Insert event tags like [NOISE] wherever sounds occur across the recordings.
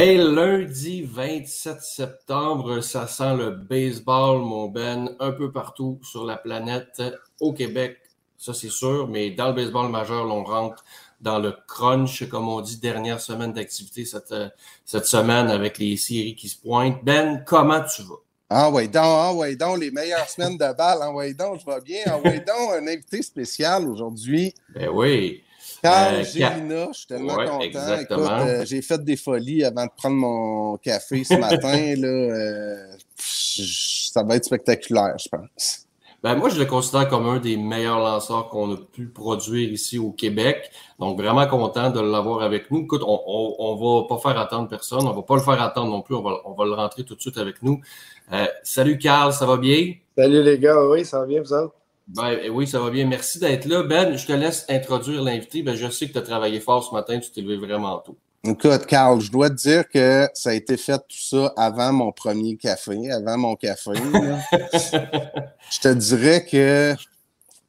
Hey, lundi 27 septembre, ça sent le baseball, mon Ben, un peu partout sur la planète, au Québec, ça c'est sûr, mais dans le baseball majeur, l'on rentre dans le crunch, comme on dit, dernière semaine d'activité cette, euh, cette semaine avec les séries qui se pointent. Ben, comment tu vas? Ah ouais donc, ah ouais donc, les meilleures semaines de balle. Ah ouais donc, je vais bien. Ah ouais donc, un invité spécial aujourd'hui. Ben oui. Carl Euh, Gélina, je suis tellement Ouais, content. exactement. Écoute, euh, j'ai fait des folies avant de prendre mon café ce [LAUGHS] matin. là, euh, ça va être spectaculaire, je pense. Ben moi, je le considère comme un des meilleurs lanceurs qu'on a pu produire ici au Québec. Donc, vraiment content de l'avoir avec nous. Écoute, on, on, on va pas faire attendre personne. On va pas le faire attendre non plus. On va, on va le rentrer tout de suite avec nous. Euh, salut, Carl, ça va bien? Salut les gars, oui, ça va bien, vous autres? Ben eh oui, ça va bien. Merci d'être là. Ben, je te laisse introduire l'invité. Ben, je sais que tu as travaillé fort ce matin. Tu t'es levé vraiment tôt. Écoute, Carl, je dois te dire que ça a été fait tout ça avant mon premier café, avant mon café. [LAUGHS] je te dirais que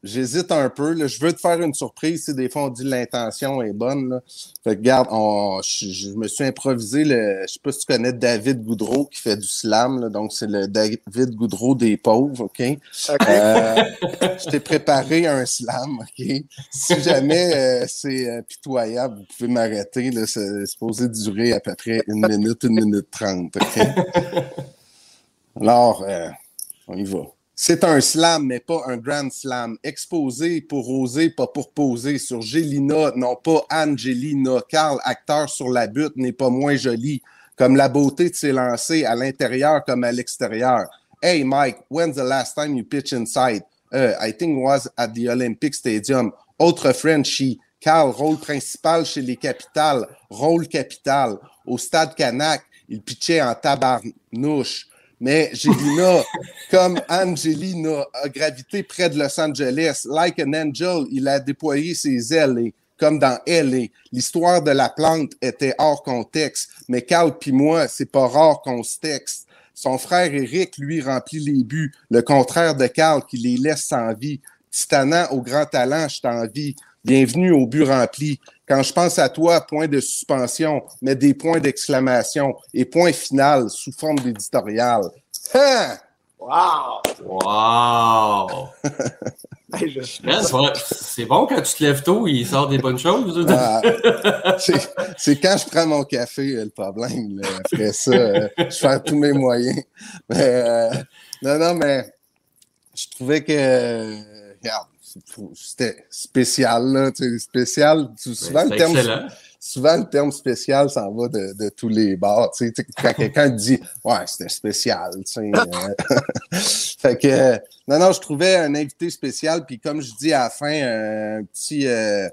j'hésite un peu. là. Je veux te faire une surprise. Si des fois on dit l'intention est bonne. Là. Fait que regarde, on- je, je me suis improvisé le. Je sais pas si tu connais David Goudreau qui fait du slam. là. donc c'est le David Goudreau des pauvres, OK? Euh, je t'ai préparé un slam, OK? Si jamais euh, c'est euh, pitoyable, vous pouvez m'arrêter. C'est supposé durer à peu près une minute, une minute trente, OK? [LAUGHS] Alors, euh, on y va. C'est un slam, mais pas un grand slam. Exposé pour oser, pas pour poser. Sur Gélina, non pas Angelina. Carl, acteur sur la butte, n'est pas moins joli. Comme la beauté de ses lancers à l'intérieur comme à l'extérieur. Hey Mike, when's the last time you pitch inside? Uh, I think it was at the Olympic Stadium. Autre Frenchie. Carl, rôle principal chez les Capitales. Rôle capital. Au stade Canac, il pitchait en tabarnouche. Mais Gélina, [LAUGHS] comme Angelina, a gravité près de Los Angeles. Like an angel, il a déployé ses ailes. Et comme dans LA, l'histoire de la plante était hors contexte. Mais Carl puis moi, c'est pas rare qu'on se texte. Son frère Eric, lui, remplit les buts. Le contraire de Carl, qui les laisse sans vie. Titanant au grand talent, je t'envie. Bienvenue au but rempli. Quand je pense à toi, point de suspension, mais des points d'exclamation et point final sous forme d'éditorial. Hein? Wow! Wow! [LAUGHS] Hey, je- c'est bon quand tu te lèves tôt, il sort des bonnes choses. Ah, c'est- quand je prends mon café euh, le problème. là. Après ça, euh, je fais tous mes moyens. Mais, euh, non, non, mais je trouvais que, euh, regarde, c'était spécial. Là, tu sais, spécial, tu- souvent, Ben, le terme, souvent le terme spécial s'en va de, de tous les sais, quand quelqu'un dit Ouais, c'était spécial. Tu sais, euh, [LAUGHS] fait que euh, non, non, je trouvais un invité spécial, puis comme je dis à la fin, un petit. euh,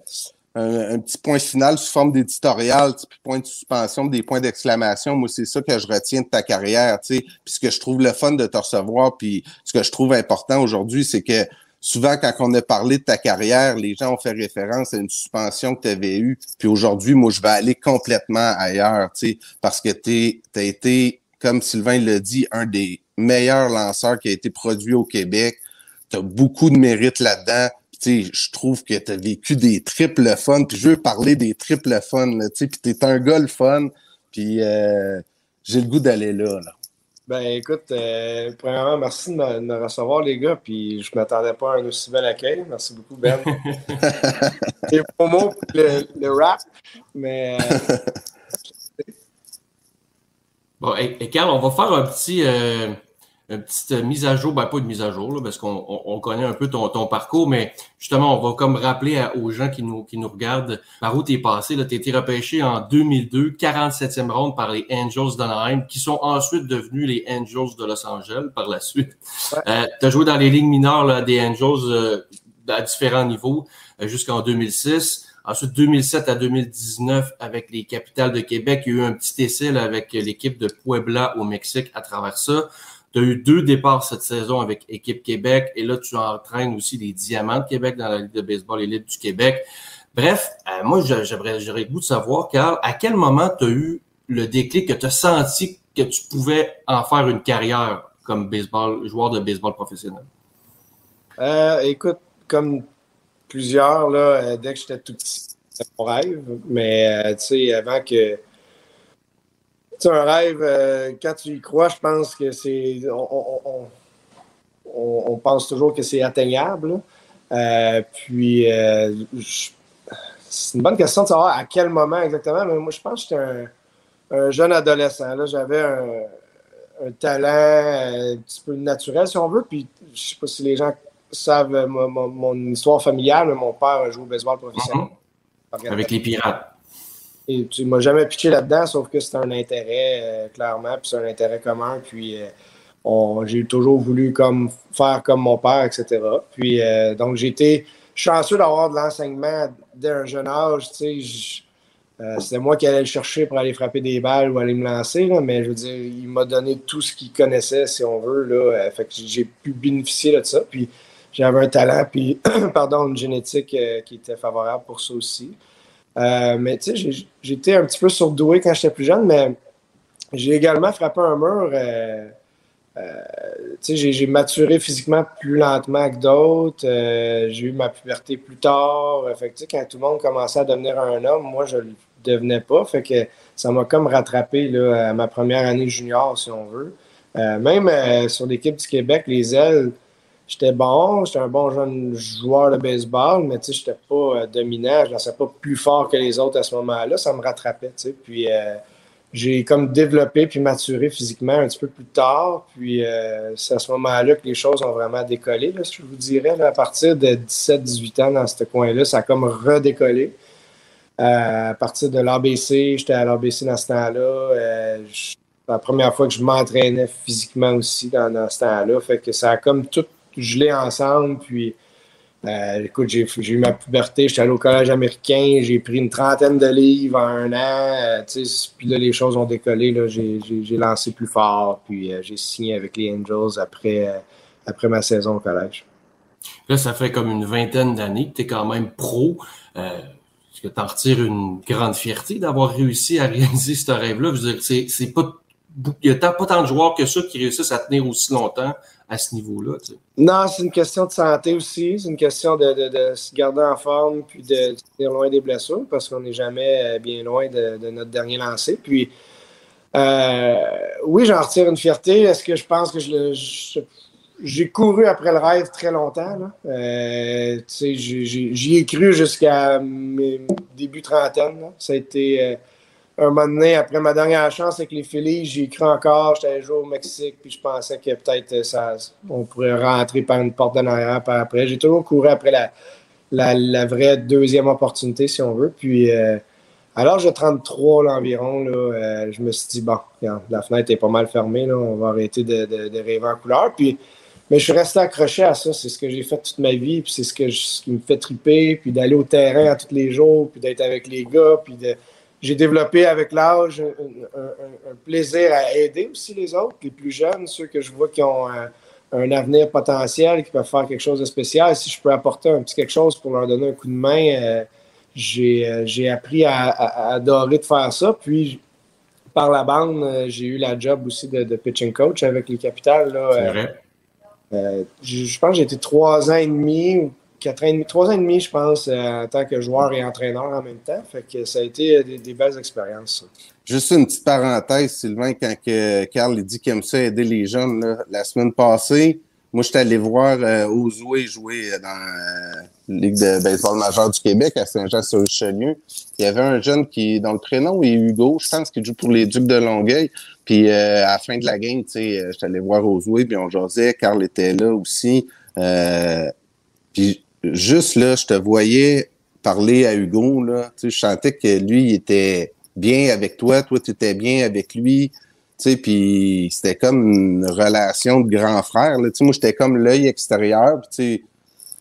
un, un petit point final sous forme d'éditorial, puis point de suspension, des points d'exclamation. Moi, c'est ça que je retiens de ta carrière, tu sais. Puis ce que je trouve le fun de te recevoir, puis ce que je trouve important aujourd'hui, c'est que souvent, quand on a parlé de ta carrière, les gens ont fait référence à une suspension que tu avais eue. Puis aujourd'hui, moi, je vais aller complètement ailleurs, tu sais, parce que tu as été, comme Sylvain l'a dit, un des meilleurs lanceurs qui a été produit au Québec. Tu as beaucoup de mérite là-dedans. Puis, je trouve que tu as vécu des triples fun. Puis je veux parler des triples fun. Puis tu es un gars le fun. Puis j'ai le goût d'aller là. Ben écoute, euh, premièrement, merci de me, de me recevoir, les gars. Puis je ne m'attendais pas à un aussi bel accueil. Merci beaucoup, Ben. [LAUGHS] Les promos pour le, le rap. Mais euh, Bon, et, et Carl, on va faire un petit, euh, une petite mise à jour, ben pas de mise à jour, là, parce qu'on on, on connaît un peu ton, ton parcours, mais justement, on va comme rappeler à- aux gens qui nous, qui nous regardent par où tu es passé. Tu as été repêché en 2002, 47e ronde par les Angels d'Anaheim, qui sont ensuite devenus les Angels de Los Angeles par la suite. Ouais. Euh, tu as joué dans les ligues mineures là, des Angels euh, à différents niveaux euh, jusqu'en 2006. Ensuite, 2007 à 2019, avec les Capitales de Québec, il y a eu un petit essai là, avec l'équipe de Puebla au Mexique à travers ça. Tu as eu deux départs cette saison avec Équipe Québec et là, tu entraînes aussi les Diamants de Québec dans la Ligue de baseball élite du Québec. Bref, euh, moi, j'aurais le goût de savoir, Carl, à quel moment tu as eu le déclic que tu as senti que tu pouvais en faire une carrière comme joueur de baseball professionnel? euh, écoute, comme plusieurs, euh, dès que j'étais tout petit, c'était mon rêve. Mais tu sais, avant que. Sais, un rêve, euh, quand tu y crois, je pense que c'est. On, on- on- on- pense toujours que c'est atteignable. Euh, puis, euh, c'est une bonne question de savoir à quel moment exactement, mais moi, je pense que j'étais un, un jeune adolescent. là. J'avais un, talent un petit peu naturel, si on veut. Puis, je sais pas si les gens savent mon, histoire familiale, mais mon père a joué au baseball professionnel. Avec les Pirates. Et tu m'as jamais pitché là-dedans, sauf que c'est un intérêt, euh, clairement, puis c'est un intérêt commun. Puis euh, j'ai toujours voulu comme faire comme mon père, etc. Puis euh, donc j'ai été chanceux d'avoir de l'enseignement dès un jeune âge. C'était moi qui allais le chercher pour aller frapper des balles ou aller me lancer, mais je veux dire, il m'a donné tout ce qu'il connaissait, si on veut. Là, fait que j'ai pu bénéficier de ça. Puis j'avais un talent, puis [CLEARS THROAT] pardon, une génétique qui était favorable pour ça aussi. Euh, mais tu sais, j'étais un petit peu surdoué quand j'étais plus jeune, mais j'ai également frappé un mur. euh, euh, tu sais, j'ai- maturé physiquement plus lentement que d'autres. J'ai eu ma puberté plus tard. Fait que, quand tout le monde commençait à devenir un homme, moi, je le devenais pas. Fait que ça m'a comme rattrapé là, à ma première année junior, si on veut. Même sur l'équipe du Québec, les ailes, j'étais bon, j'étais un bon jeune joueur de baseball, mais tu sais, j'étais pas euh, dominant, je ne pas plus fort que les autres à ce moment-là, ça me rattrapait, tu sais. Puis euh, j'ai comme développé puis maturé physiquement un petit peu plus tard, puis euh, c'est à ce moment-là que les choses ont vraiment décollé, là, je vous dirais, à partir de 17-18 ans dans ce coin-là, ça a comme redécollé. À partir de l'ABC, j'étais à l'ABC dans ce temps-là. la première fois que je m'entraînais physiquement aussi dans ce temps-là. Fait que ça a comme tout gelé ensemble. Puis, euh, écoute, j'ai eu ma puberté, j'étais allé au collège américain, j'ai pris une trentaine de livres en un an. euh, puis là, les choses ont décollé. J'ai lancé plus fort. Puis, euh, j'ai signé avec les Angels après, après ma saison au collège. Là, ça fait comme une vingtaine d'années que tu es quand même pro. Est-ce que tu en retires une grande fierté d'avoir réussi à réaliser ce rêve-là? Je c'est, pas, il y a pas tant de joueurs que ça qui réussissent à tenir aussi longtemps à ce niveau-là. tu sais. Non, c'est une question de santé aussi. C'est une question de, de- se garder en forme puis de tenir loin des blessures parce qu'on n'est jamais euh, bien loin de, de notre dernier lancer. Puis, euh, oui, j'en retire une fierté. Est-ce que je pense que je j'ai couru après le rêve très longtemps. Euh, J'y ai cru jusqu'à mes débuts trentaine. Ça a été euh, un moment donné, après ma dernière chance avec les Phillies, j'y cru encore. J'étais allé jouer au Mexique, puis je pensais que peut-être euh, ça, on pourrait rentrer par une porte d'en arrière par après. J'ai toujours couru après la, la, vraie deuxième opportunité, si on veut. Puis, euh, l'âge de 33 là, environ, là, euh, je me suis dit, bon, la fenêtre est pas mal fermée, là, on va arrêter de, de, de rêver en couleur. Puis, mais je suis resté accroché à ça. C'est ce que j'ai fait toute ma vie, puis c'est ce, que je- ce qui me fait triper, puis d'aller au terrain à tous les jours, puis d'être avec les gars, puis de... J'ai développé avec l'âge un, un- un- un plaisir à aider aussi les autres, les plus jeunes, ceux que je vois qui ont un, un avenir potentiel, qui peuvent faire quelque chose de spécial. Si je peux apporter un petit quelque chose pour leur donner un coup de main, euh, j'ai euh, j'ai appris à, à- à adorer de faire ça. Puis, par la bande, euh, j'ai eu la job aussi de, de pitching coach avec les Capitales. là, C'est euh, vrai. euh, je, je pense que j'ai été trois ans et demi, ou quatre ans et demi, trois ans et demi, je pense, euh, en tant que joueur et entraîneur en même temps. Fait que ça a été euh, des, belles expériences. Juste une petite parenthèse, Sylvain, quand que Carl dit qu'il aime ça aider les jeunes, la semaine passée, moi, j'étais allé voir euh, jouer dans la Ligue de baseball majeure du Québec à Saint-Jean-sur-Richelieu. Il y avait un jeune qui, dont le prénom est Hugo, je pense qu'il joue pour les Ducs de Longueuil. Puis euh, à la fin de la game, tu sais, euh, j'étais allé voir Ozoué, puis on jasait, Carl était là aussi. Euh, puis juste là, je te voyais parler à Hugo, là, tu sais, je sentais que lui, il était bien avec toi, toi, tu étais bien avec lui. Tu sais, c'était comme une relation de grand frère. Là. Tu moi, j'étais comme l'œil extérieur. Tu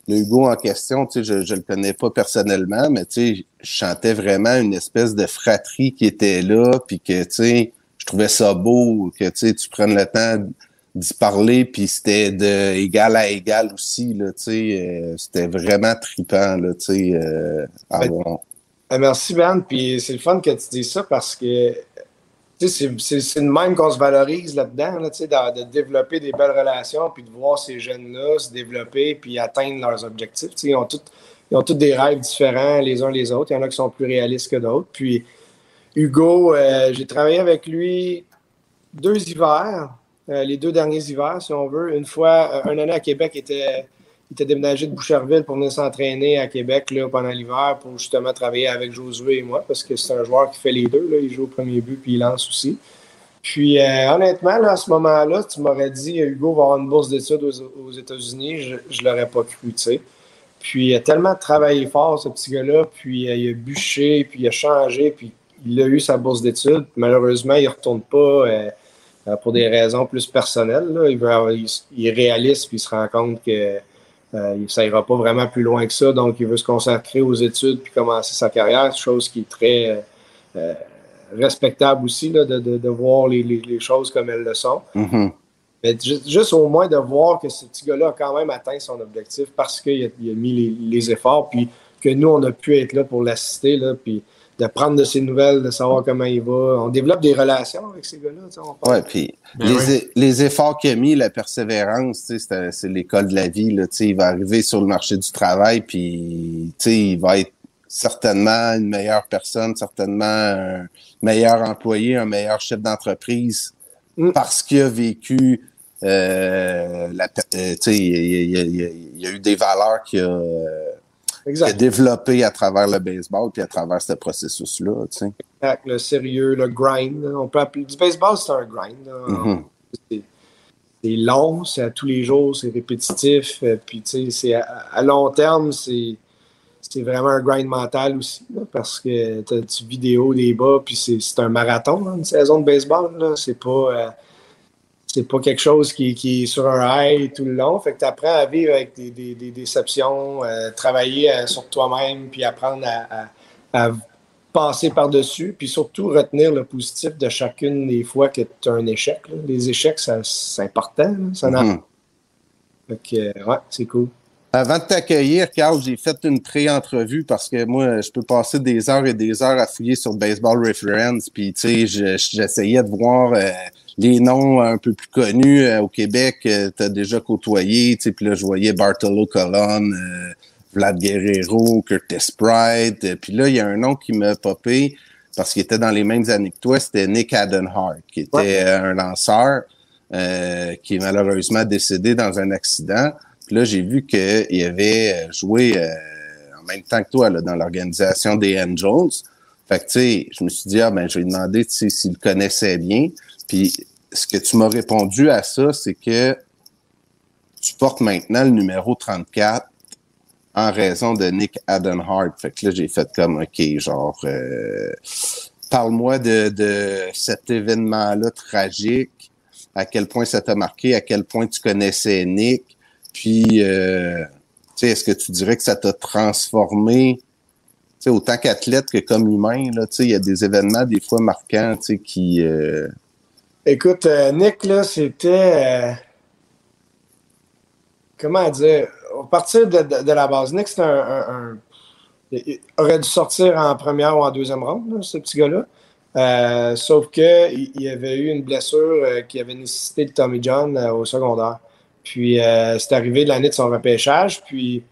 le Hugo en question, tu je, je le connais pas personnellement, mais tu je sentais vraiment une espèce de fratrie qui était là, puis que, je trouvais ça beau que, tu tu prennes le temps d'y parler, puis c'était de égal à égal aussi, là, tu sais, euh, c'était vraiment trippant, là, tu sais, euh, Ben. Ah, merci, Ben. Puis c'est le fun que tu dises ça parce que tu sais, c'est- de même qu'on se valorise là-dedans, là, tu sais, de, de développer des belles relations, puis de voir ces jeunes-là se développer puis atteindre leurs objectifs. Tu sais, ils ont tous ils ont tous des rêves différents les uns les autres. Il y en a qui sont plus réalistes que d'autres. Puis Hugo, euh, j'ai travaillé avec lui deux hivers, les deux derniers hivers, si on veut. Une fois, euh, une année à Québec, il était, déménagé de Boucherville pour venir s'entraîner à Québec là, pendant l'hiver pour justement travailler avec Josué et moi, parce que c'est un joueur qui fait les deux. Là. Il joue au premier but puis il lance aussi. Puis euh, honnêtement, là, à ce moment-là, tu m'aurais dit Hugo va avoir une bourse d'études aux, États-Unis, je ne l'aurais pas cru, tu sais. Puis il a tellement travaillé fort, ce petit gars-là, puis euh, il a bûché, puis il a changé, puis il a eu sa bourse d'études. Malheureusement, il ne retourne pas euh, euh, pour des raisons plus personnelles. là. Il, veut avoir- il, il est réaliste, puis il se rend compte que euh, ça ira pas vraiment plus loin que ça. Donc, il veut se consacrer aux études puis commencer sa carrière, chose qui est très euh, respectable aussi, là, de, de- de voir les, les- les choses comme elles le sont. Mhm. Mais ju- juste au moins de voir que ce petit gars-là a quand même atteint son objectif parce qu'il a, mis les, les efforts, puis que nous, on a pu être là pour l'assister, puis de prendre de ses nouvelles, de savoir comment il va. On développe des relations avec ces gars-là. Ouais, puis Ben les, oui. e- les efforts qu'il a mis, la persévérance, tu sais, c'est l'école de la vie. Là, tu sais, il va arriver sur le marché du travail, puis tu sais, il va être certainement une meilleure personne, certainement un meilleur employé, un meilleur chef d'entreprise, Mm. parce qu'il a vécu. Euh, la, euh, tu sais, il, il- il y a eu des valeurs qu'il a, euh, qu'il a Exact. développées à travers le baseball puis à travers ce processus-là. Tu sais. Exact. Le sérieux, le grind. On peut appeler... Du baseball, c'est un grind. Mhm. C'est- long, c'est à tous les jours, c'est répétitif. euh, Puis, tu sais, c'est à, à long terme, c'est vraiment un grind mental aussi, là, parce que tu as du vidéo, des bas, puis c'est un marathon, une saison de baseball. C'est pas, euh, c'est pas quelque chose qui, qui est sur un high tout le long. Fait que tu apprends à vivre avec des, des- des déceptions, euh, travailler euh, sur toi-même, puis apprendre à, à- à passer par-dessus, puis surtout retenir le positif de chacune des fois que tu as un échec. là. Les échecs, c'est important. là. Ça Mhm. Fait que, euh, ouais, c'est cool. Avant de t'accueillir, Carl, j'ai fait une pré-entrevue parce que moi, je peux passer des heures et des heures à fouiller sur Baseball Reference. Puis, tu sais, je- j'essayais de voir euh, les noms un peu plus connus euh, au Québec. Euh, T'as déjà côtoyé, tu puis là, je voyais Bartolo Colon, euh, Vlad Guerrero, Curtis Pride. Puis là, il y a un nom qui m'a popé parce qu'il était dans les mêmes années que toi. C'était Nick Adenhart, qui était Ouais. un lanceur euh, qui est malheureusement décédé dans un accident. Puis là, j'ai vu qu'il avait joué euh, en même temps que toi là, dans l'organisation des Angels. Fait que, tu sais, je me suis dit, ah, ben, je vais lui demander, tu s'il le connaissait bien. Puis, ce que tu m'as répondu à ça, c'est que tu portes maintenant le numéro 34 en raison de Nick Adenhart. Fait que là, j'ai fait comme, OK, genre, euh, parle-moi de, de cet événement-là tragique, à quel point ça t'a marqué, à quel point tu connaissais Nick, puis, euh, tu sais, est-ce que tu dirais que ça t'a transformé, tu sais, autant qu'athlète que comme humain, là, tu sais, il y a des événements des fois marquants, tu sais, qui... euh, Écoute, euh, Nick, c'était. euh, comment dire? À partir de, de- de la base, Nick, c'était un, il- aurait dû sortir en première ou en deuxième ronde, ce petit gars-là. Euh, sauf qu'il il avait eu une blessure qui avait nécessité le Tommy John au secondaire. Puis, c'est arrivé l'année de son repêchage. Puis,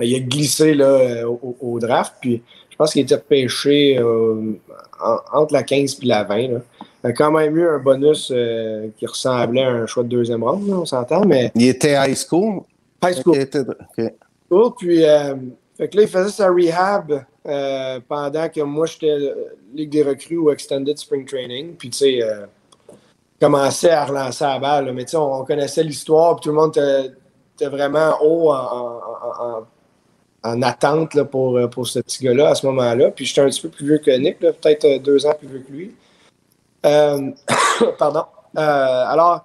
il a glissé là, au, au draft. Puis je pense qu'il était pêché en- entre la 15 et la 20. Là. Il a quand même eu un bonus euh, qui ressemblait à un choix de deuxième là, on s'entend, mais Il était high school. high school. Il était- ok. Cool, Puis, euh, fait que là, il faisait sa rehab euh, pendant que moi, j'étais Ligue des recrues ou Extended Spring Training. Puis, tu sais, commençait à relancer la balle. là. Mais, tu sais, on, on connaissait l'histoire, puis tout le monde était, vraiment haut en, en- en- en- en attente là, pour, pour ce petit gars-là à ce moment-là. Puis, j'étais un petit peu plus vieux que Nick, peut-être deux ans plus vieux que lui. Euh, [COUGHS] pardon. Euh, alors,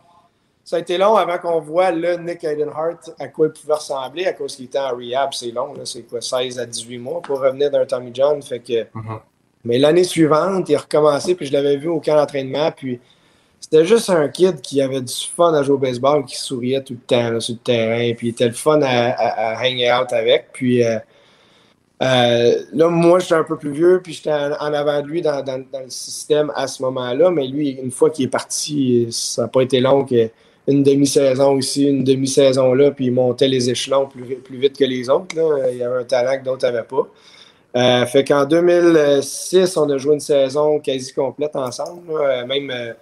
ça a été long avant qu'on voit le Nick Heidenhart à quoi il pouvait ressembler à cause qu'il était en rehab. C'est long, c'est quoi, 16 à 18 mois pour revenir d'un Tommy John. Fait que... Mhm. Mais l'année suivante, il a recommencé, puis je l'avais vu au camp d'entraînement. Puis c'était juste un kid qui avait du fun à jouer au baseball, qui souriait tout le temps là, sur le terrain. Puis il était le fun à, à, à hang out avec. Puis euh, euh, là, moi, j'étais un peu plus vieux, puis j'étais en, avant de lui dans, le système à ce moment-là. Mais lui, une fois qu'il est parti, ça n'a pas été long une demi-saison ici, une demi-saison là, puis il montait les échelons plus, vite que les autres. Là. Il y avait un talent que d'autres n'avaient pas. Euh, fait qu'en 2006, on a joué une saison quasi complète ensemble. Euh, Même, euh,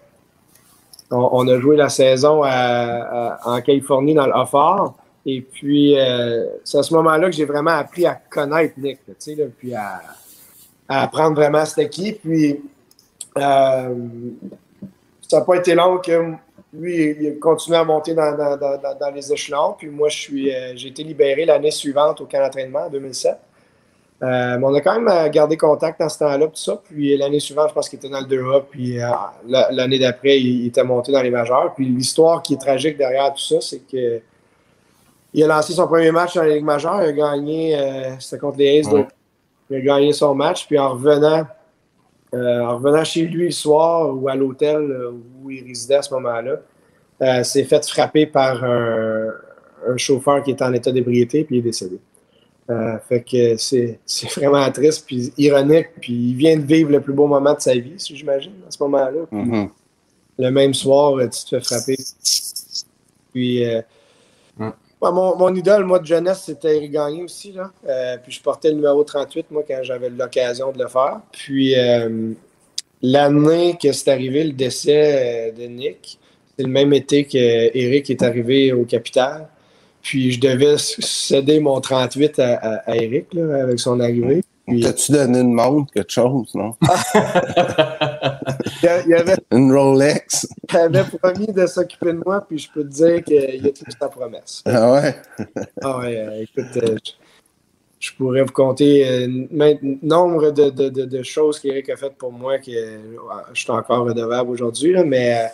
on, a joué la saison en Californie dans le Offort. Et puis, euh, c'est à ce moment-là que j'ai vraiment appris à connaître Nick, tu sais, puis à, apprendre vraiment cette équipe. Puis, euh, ça n'a pas été long que lui, il a continué à monter dans, les échelons. Puis moi, euh, j'ai été libéré l'année suivante au camp d'entraînement en 2007. Euh, mais on a quand même gardé contact dans ce temps-là, tout ça. Puis l'année suivante, je pense qu'il était dans le 2A. Puis la- l'année d'après, il, il était monté dans les majeurs. Puis l'histoire qui est tragique derrière tout ça, c'est que il a lancé son premier match dans la Ligue majeure. Il a gagné, euh, c'était contre les Aces. Ouais. donc il a gagné son match. Puis en revenant, euh, en revenant chez lui le soir ou à l'hôtel euh, où il résidait à ce moment-là, euh, s'est fait frapper par un, un chauffeur qui était en état d'ébriété, puis il est décédé. Euh, fait que c'est c'est vraiment triste, puis ironique, puis il vient de vivre le plus beau moment de sa vie, si j'imagine, à ce moment-là. Mhm. Le même soir, tu te fais frapper. Puis, mon, idole, moi, de jeunesse, c'était Eric Gagné aussi. Là. Euh, puis je portais le numéro 38, moi, quand j'avais l'occasion de le faire. Puis euh, l'année que c'est arrivé, le décès euh, de Nick, c'est le même été qu'Éric est arrivé au Capital. Puis je devais céder mon 38 à, à, à Eric, là, avec son arrivée. Puis, T'as-tu donné une montre, quelque chose, non? [LAUGHS] il, il avait, Une Rolex? il avait promis de s'occuper de moi, puis je peux te dire qu'il a tenu sa promesse. Ah ouais? Ah ouais, euh, écoute, euh, je, je pourrais vous compter euh, main- nombre de, de, de, de choses qu'Éric a faites pour moi que euh, je suis encore redevable aujourd'hui. là, Mais euh,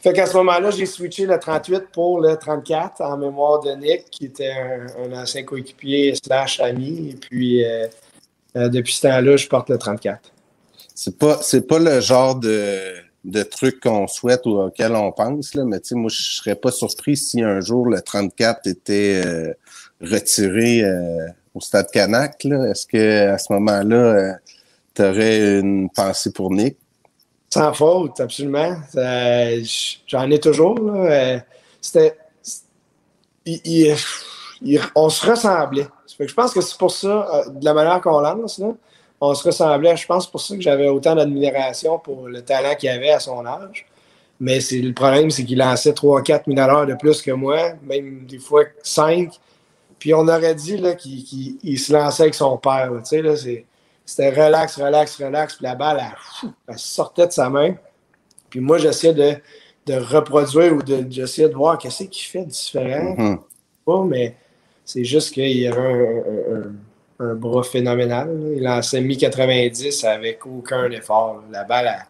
fait qu'à ce moment-là, j'ai switché le 38 pour le 34 en mémoire de Nick, qui était un, un ancien coéquipier slash ami. Et puis euh, euh, depuis ce temps-là, je porte le 34. C'est pas, c'est pas le genre de, de truc qu'on souhaite ou auquel on pense, là, mais tu sais, moi, je serais pas surpris si un jour le 34 était euh, retiré euh, au stade Canac. Est-ce que à ce moment-là, tu aurais une pensée pour Nick? Sans faute, absolument. J'en ai toujours. C'était. il- il- il- on se ressemblait. Ça fait que je pense que c'est pour ça, euh, de la manière qu'on lance, là, on se ressemblait. Je pense pour ça que j'avais autant d'admiration pour le talent qu'il avait à son âge. Mais c'est le problème, c'est qu'il lançait 3-4 000 à l'heure de plus que moi, même des fois 5. Puis on aurait dit là, qu'il qu'il- il se lançait avec son père. là. Tu sais, là, c'est- C'était relax, relax, relax. Puis la balle, elle, sortait de sa main. Puis moi, j'essayais de, de reproduire ou de, j'essayais de voir qu'est-ce qu'il fait de différent. Mhm. Pas, mais c'est juste qu'il y avait un, un- un- un bras phénoménal. Il lançait mi-90 avec aucun effort. La balle, elle,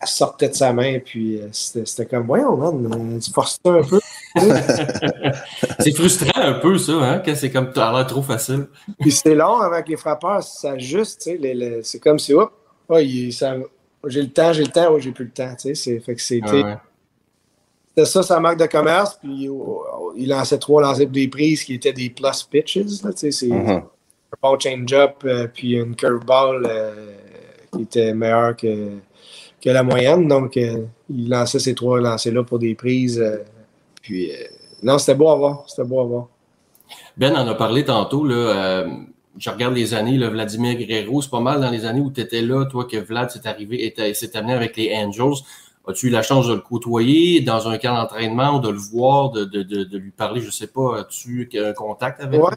elle sortait de sa main. Puis euh, c'était comme, voyons, man, tu forces ça un peu. [LAUGHS] C'est frustrant un peu, ça, hein, quand c'est comme t'as l'air trop facile. Puis c'est long avant que les frappeurs s'ajustent. C'est comme si, hop, ça- j'ai le temps, j'ai le temps, ou j'ai plus le temps. tu sais, c'est- Fait que c'était. Ah ouais. C'était ça sa marque de commerce, puis oh, oh, il lançait trois lancers pour des prises qui étaient des plus pitches. c'est Mhm. un bon change-up, euh, puis une curveball euh, qui était meilleure que, que la moyenne. Donc, euh, il lançait ces trois lancers-là pour des prises. euh, puis, euh, non, c'était beau à voir. C'était beau à voir. Ben en a parlé tantôt. Là, euh, je regarde les années, là, Vladimir Guerrero, c'est pas mal dans les années où tu étais là, toi, que Vlad s'est arrivé et s'est amené avec les Angels. As-tu eu la chance de le côtoyer dans un camp d'entraînement, de le voir, de, de, de, de lui parler, je sais pas, as-tu un contact avec Ouais.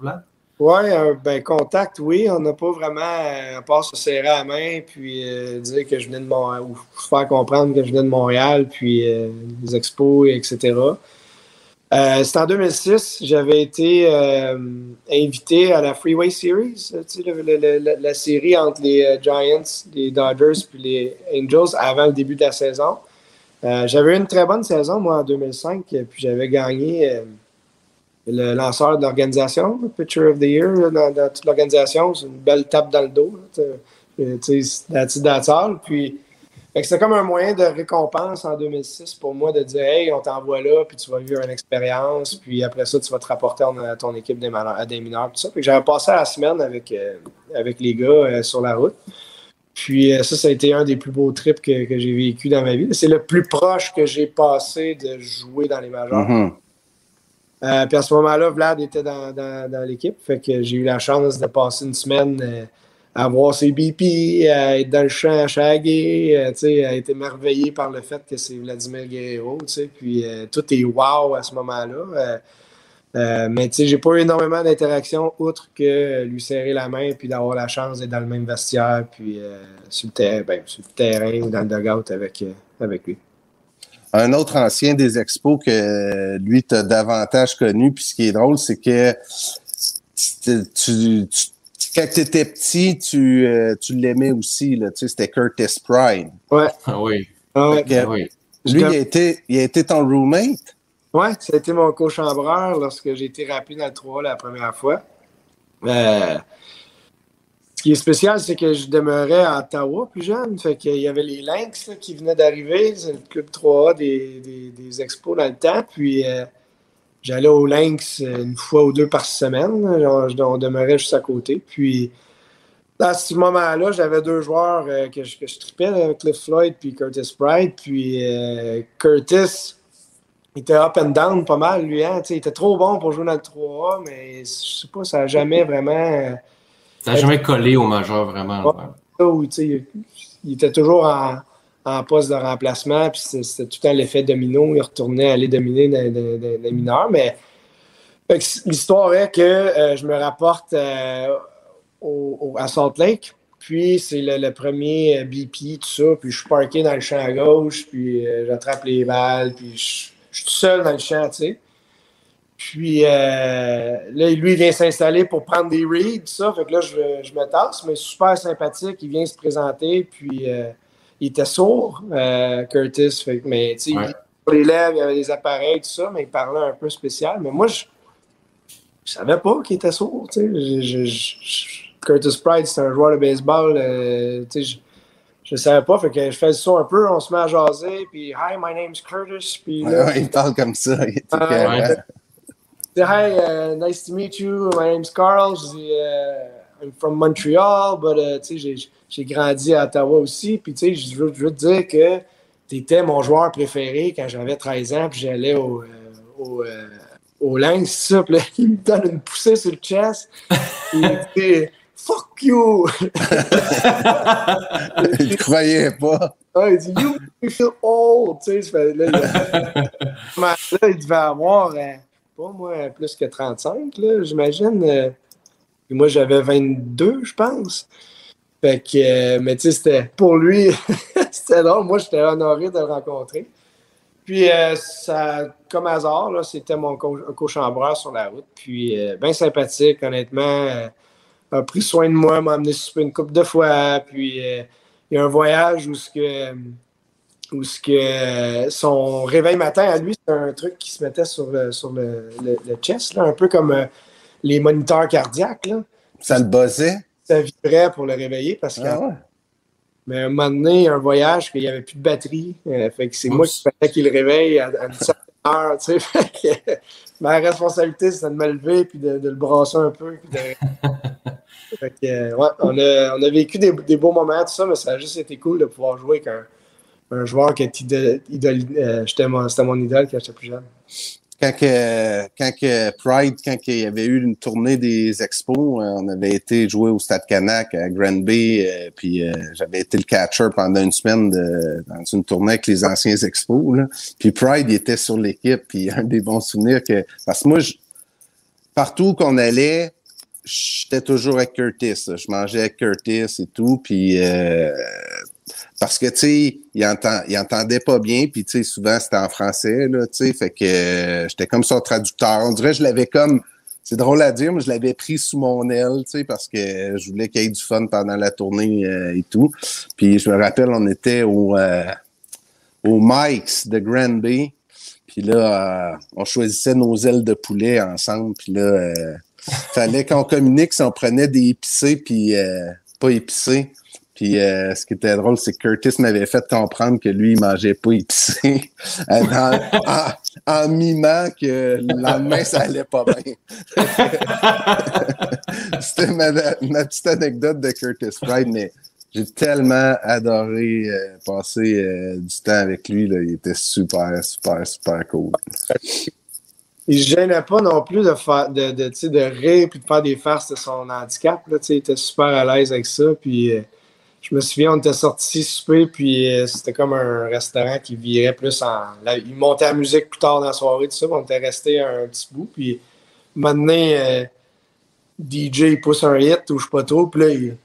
Oui, ben contact, oui. On n'a pas vraiment, euh, à part se serrer la main, puis euh, dire que je venais de Montréal, ou faire comprendre que je venais de Montréal, puis euh, les expos, etc. Euh, C'était en 2006, j'avais été euh, invité à la Freeway Series, euh, tu sais, le- le- le- la, la série entre les euh, Giants, les Dodgers puis les Angels avant le début de la saison. Euh, j'avais eu une très bonne saison, moi, en 2005, euh, puis j'avais gagné euh, le lanceur de l'organisation, le Pitcher of the Year, dans, toute l'organisation. C'est une belle tape dans le dos. tu sais. Puis, c'était comme un moyen de récompense en 2006 pour moi de dire Hey, on t'envoie là, puis tu vas vivre une expérience, puis après ça, tu vas te rapporter à ton équipe des, mineurs- à des mineurs, tout ça. Que j'avais passé la semaine avec, avec les gars sur la route. Puis euh, ça, ça a été un des plus beaux trips que, que j'ai vécu dans ma vie. C'est le plus proche que j'ai passé de jouer dans les majors. Mhm. Euh, puis à ce moment-là, Vlad était dans, dans, dans l'équipe. Fait que j'ai eu la chance de passer une semaine euh, à voir ses BP, à être dans le champ à chaguer, euh, tu sais, à être émerveillé par le fait que c'est Vladimir Guerrero. tu sais. Puis tout est wow à ce moment-là. Euh, mais tu sais, j'ai pas eu énormément d'interactions outre que lui serrer la main puis d'avoir la chance d'être dans le même vestiaire puis euh, sur, le terrain, ben, sur le terrain, dans le dugout avec, euh, avec lui. Un autre ancien des expos que lui t'as davantage connu, puis ce qui est drôle, c'est que tu, tu- tu- quand tu étais petit, tu, euh, tu l'aimais aussi, là, tu sais, c'était Curtis Pride. Ouais. Ah oui. Ah ouais. Fait que Ah oui. lui, il J'étais- a, été, il a été ton roommate? Ouais, ça a été mon co-chambreur lorsque j'ai été rappelé dans le 3 la première fois. Euh, ce qui est spécial, c'est que je demeurais à Ottawa plus jeune. Fait qu'il y avait les Lynx qui venaient d'arriver. C'est le club 3A des, des, expos dans le temps. Puis euh, j'allais aux Lynx euh, une fois ou deux par semaine. on demeurait juste à côté. Puis à ce moment-là, j'avais deux joueurs euh, que, je, que je tripais, Cliff Floyd puis Curtis Pride. Puis Curtis, il était up and down pas mal, lui. Hein? Il était trop bon pour jouer dans le 3A, mais je sais pas, ça n'a jamais vraiment. euh, T'as jamais collé au majeur, vraiment. Ouais. ça où, il, était toujours en, en poste de remplacement, puis c'était tout le temps l'effet domino. Il retournait aller dominer les mineurs. Mais l'histoire est que euh, je me rapporte euh, au- au- à Salt Lake. Puis c'est le, le premier euh, BP, tout ça. Puis je suis parké dans le champ à gauche, puis euh, j'attrape les balles, puis je, je suis tout seul dans le champ, tu sais. Puis euh, là, lui, il vient s'installer pour prendre des reads, ça. Fait que là, je, je me tasse, mais super sympathique. Il vient se présenter, puis euh, il était sourd, euh, Curtis. Fait que, mais tu sais, Ouais. il- les lèvres, il y avait des appareils, tout ça, mais il parlait un peu spécial. Mais moi, je, je savais pas qu'il était sourd, tu sais. Curtis Pride, c'est un joueur de baseball, tu sais, je, je savais pas, fait que je fais le son un peu, on se met à jaser, puis « Hi, my name's Curtis », puis là, Ouais, il parle comme ça. Il était Ah, écœurant. ouais. Say, hi, uh, nice to meet you. My name's Carl. Je dis, uh, I'm from Montreal, but uh, tu sais, j'ai- j'ai grandi à Ottawa aussi. Puis tu sais, je veux, je veux te dire que tu étais mon joueur préféré quand j'avais 13 ans, puis j'allais au, euh, au, euh, au Lynx, c'est ça. Puis là, [LAUGHS] il me donne une poussée sur le chest. [LAUGHS] Fuck you! [LAUGHS] Il ne croyait pas. Ah, il dit, You make me feel old. Tu sais, là, il, [LAUGHS] là, il devait avoir, euh, pas moi, plus que 35, là, j'imagine. euh. Puis moi, j'avais 22, je pense. Fait que, euh, mais tu sais, c'était pour lui, [LAUGHS] c'était drôle. Moi, j'étais honoré de le rencontrer. Puis, euh, ça, comme hasard, là, c'était mon co- co-chambreur sur la route. Puis, euh, bien sympathique, honnêtement. A pris soin de moi, m'a amené souper une couple de fois. Puis, euh, il y a un voyage où ce que où ce que son réveil matin à lui, c'est un truc qui se mettait sur le, sur le, le, le chest, là, un peu comme euh, les moniteurs cardiaques. Là. Ça le buzzait? Ça vibrait pour le réveiller parce que Ah ouais. mais à un moment donné, il y a un voyage qu'il n'y avait plus de batterie. euh, fait que c'est moi qui fallait qu'il le réveille à, à une certaine heure. Tu sais, [LAUGHS] fait que ma responsabilité, c'était de me lever puis de, de le brasser un peu. puis de- [LAUGHS] fait que, on, a, on a vécu des, des beaux moments, tout ça, mais ça a juste été cool de pouvoir jouer avec un, joueur qui était euh, j'étais mon- c'était mon idole quand j'étais plus jeune. quand, que, quand que Pride, quand il y avait eu une tournée des expos, euh, on avait été jouer au Stade Canac à Granby, euh, puis j'avais été le catcher pendant une semaine dans une tournée avec les anciens expos. Là. Puis Pride, était sur l'équipe, puis [LAUGHS] un des bons souvenirs que... Parce que moi, je, partout qu'on allait, j'étais toujours avec Curtis. Je mangeais avec Curtis et tout, puis... euh, parce que, tu sais, il, entend, il entendait pas bien, puis, tu sais, souvent, c'était en français, là, tu sais, fait que euh, j'étais comme son traducteur. On dirait que je l'avais comme, c'est drôle à dire, mais je l'avais pris sous mon aile, tu sais, parce que je voulais qu'il y ait du fun pendant la tournée euh, et tout. Puis, je me rappelle, on était au, euh, au Mike's de Granby, puis là, on choisissait nos ailes de poulet ensemble, puis là, fallait qu'on communique si on prenait des épicés, puis euh, pas épicés. Puis euh, ce qui était drôle, c'est que Curtis m'avait fait comprendre que lui, il mangeait pas épicé [LAUGHS] euh, en, mimant que le lendemain, ça allait pas bien. [LAUGHS] C'était ma, petite anecdote de Curtis Pride, mais j'ai tellement adoré passer du temps avec lui. Là. Il était super, super, super cool. Il se gênait pas non plus de faire de, de, rire puis de faire des farces de son handicap. Là, il était super à l'aise avec ça. Puis euh, je me souviens, on était sortis souper, puis euh, c'était comme un restaurant qui virait plus en. il montait la musique plus tard dans la soirée, tout ça. on était resté un petit bout. Puis maintenant, DJ il pousse un hit ou je pas trop, puis là,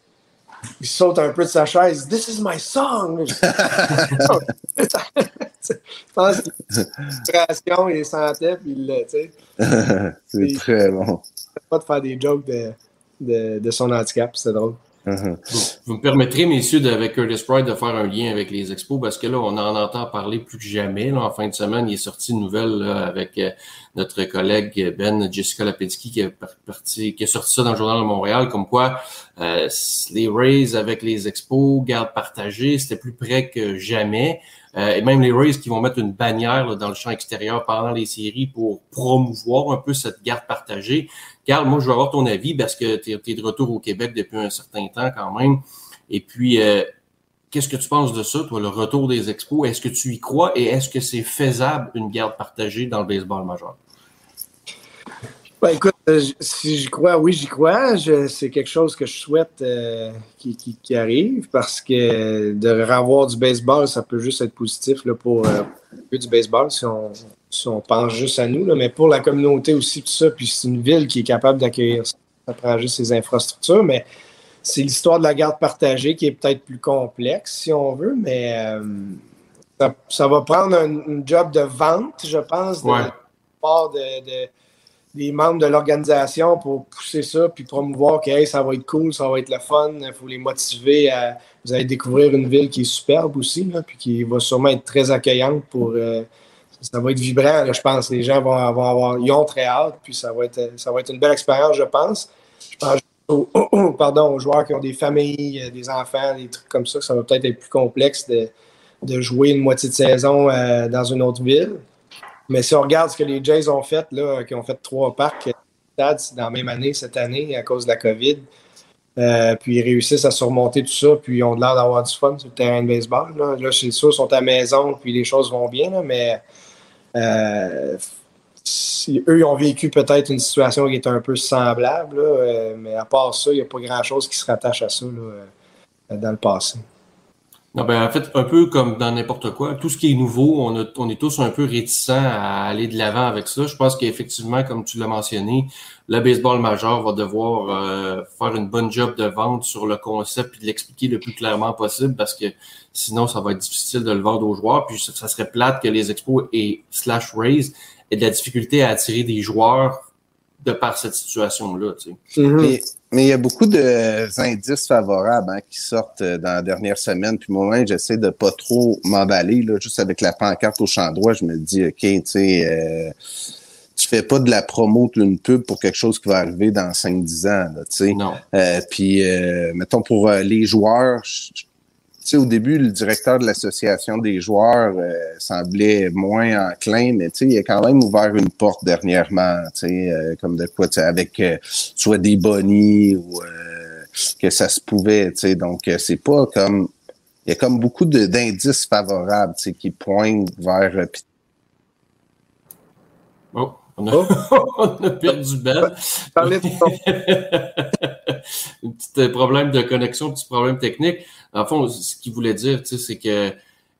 il saute un peu de sa chaise. This is my song! [LAUGHS] Je pense frustration, il sentait, puis il l'a, tu sais. [LAUGHS] c'est très bon. Pas de faire des jokes de, de, de son handicap, c'est drôle. Mhm. Vous, me permettrez, messieurs, avec Curtis Pride, de faire un lien avec les expos, parce que là, on en entend parler plus que jamais. Là, en fin de semaine, il est sorti une nouvelle là, avec euh, notre collègue Ben Jessica Lapinski qui, parti, qui a sorti ça dans le Journal de Montréal, comme quoi euh, les Rays avec les expos, garde partagée, c'était plus près que jamais. Euh, et même les Rays qui vont mettre une bannière là, dans le champ extérieur pendant les séries pour promouvoir un peu cette garde partagée. Carl, moi, je veux avoir ton avis parce que tu es, de retour au Québec depuis un certain temps quand même. Et puis, euh, qu'est-ce que tu penses de ça, toi, le retour des expos? Est-ce que tu y crois et est-ce que c'est faisable une garde partagée dans le baseball majeur? Ben, écoute, euh, si j'y crois, oui, j'y crois. C'est quelque chose que je souhaite euh, qui, arrive parce que de revoir du baseball, ça peut juste être positif pour euh, du baseball si on, si on pense juste à nous, là, mais pour la communauté aussi, tout ça. Puis c'est une ville qui est capable d'accueillir ça. Ça prend juste ses infrastructures, mais c'est l'histoire de la garde partagée qui est peut-être plus complexe, si on veut, mais euh, ça, ça va prendre un, un job de vente, je pense, de, Ouais. part de, de- des membres de l'organisation pour pousser ça puis promouvoir que hey, ça va être cool, ça va être le fun, il faut les motiver à vous allez découvrir une ville qui est superbe aussi, là, puis qui va sûrement être très accueillante pour euh, ça va être vibrant, là, je pense. Les gens vont avoir, ils ont très hâte, puis ça va être ça va être une belle expérience, je pense. Je pense aux, pardon, aux joueurs qui ont des familles, euh, des enfants, des trucs comme ça, ça va peut-être être plus complexe de, de jouer une moitié de saison euh, dans une autre ville. Mais si on regarde ce que les Jays ont fait, là, qui ont fait trois parcs euh, dans la même année cette année à cause de la COVID, puis ils réussissent à surmonter tout ça, puis ils ont l'air d'avoir du fun sur le terrain de baseball. Là, là c'est sûr, ils sont à la maison, puis les choses vont bien, là, mais si eux ils ont vécu peut-être une situation qui est un peu semblable, euh, mais à part ça, il n'y a pas grand-chose qui se rattache à ça euh, dans le passé. Non, ben, en fait, un peu comme dans n'importe quoi, tout ce qui est nouveau, on, a- on est tous un peu réticents à aller de l'avant avec ça. Je pense qu'effectivement, comme tu l'as mentionné, le baseball majeur va devoir euh, faire une bonne job de vente sur le concept et de l'expliquer le plus clairement possible parce que sinon, ça va être difficile de le vendre aux joueurs. Puis ça, ça serait plate que les expos et slash raise aient de la difficulté à attirer des joueurs de par cette situation-là. Tu sais. Mais mais il y a beaucoup d'indices favorables hein, qui sortent euh, dans la dernière semaine. Puis moi, j'essaie de pas trop m'emballer. là, Juste avec la pancarte au champ droit, je me dis, OK, tu sais, euh, tu fais pas de la promo d'une pub pour quelque chose qui va arriver dans 5-10 ans. Là, tu sais. Non. Euh, puis, euh, mettons, pour euh, les joueurs, je- sais, au début, le directeur de l'association des joueurs euh, semblait moins enclin, mais tu sais, il a quand même ouvert une porte dernièrement, tu sais, euh, comme de quoi, avec euh, soit des bonnies ou euh, que ça se pouvait, tu sais. Donc, euh, c'est pas comme... Il y a comme beaucoup d'indices favorables, tu sais, qui pointent vers... euh, on a, Oh. [LAUGHS] on a perdu Ben. [LAUGHS] Un petit euh, problème de connexion, un petit problème technique. En fond, ce qu'il voulait dire, tu sais, c'est que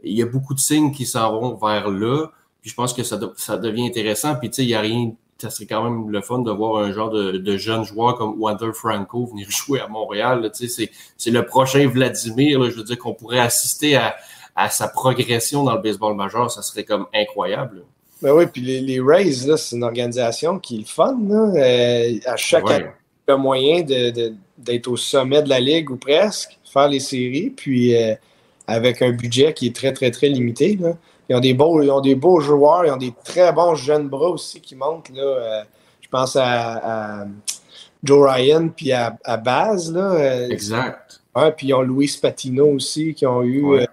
il y a beaucoup de signes qui s'en vont vers là. Puis je pense que ça, ça devient intéressant. Puis tu sais, il y a rien. Ça serait quand même le fun de voir un genre de, de jeune joueur comme Wander Franco venir [LAUGHS] jouer à Montréal. là. Tu sais, c'est, c'est le prochain Vladimir. là. Je veux dire qu'on pourrait assister à, à sa progression dans le baseball majeur. Ça serait comme incroyable. Ben oui, puis les, les Rays, là, c'est une organisation qui est fun. Là. Euh, à chaque Ouais. année, il y a moyen de- de- d'être au sommet de la ligue ou presque, faire les séries, puis euh, avec un budget qui est très, très, très limité. Là. Ils, ont des beaux, ils ont des beaux joueurs, ils ont des très bons jeunes bras aussi qui montent. Là. Euh, je pense à, à Joe Ryan puis à, à Baz. Là. Euh, Exact. Ouais, puis ils ont Luis Patino aussi, qui ont eu Ouais.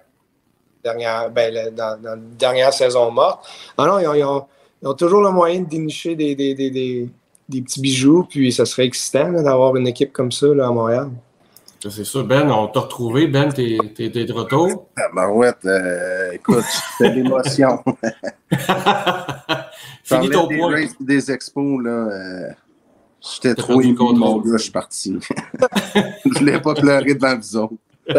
Dernière, ben, dans, dans la dernière saison morte. Ah non, ils ont, ils ont- ils ont toujours le moyen de dénicher des, des, des, des, des petits bijoux, puis ça serait excitant d'avoir une équipe comme ça là, à Montréal. C'est sûr. Ben, on t'a retrouvé. Ben, t'es, t'es, t'es de retour? Ah, Marouette, euh, écoute, c'est de l'émotion. [LAUGHS] Finis ton des point. races des expos, là. euh, J'étais trop ému, mon gars, je suis parti. [LAUGHS] je voulais pas pleurer devant vous autres. [LAUGHS]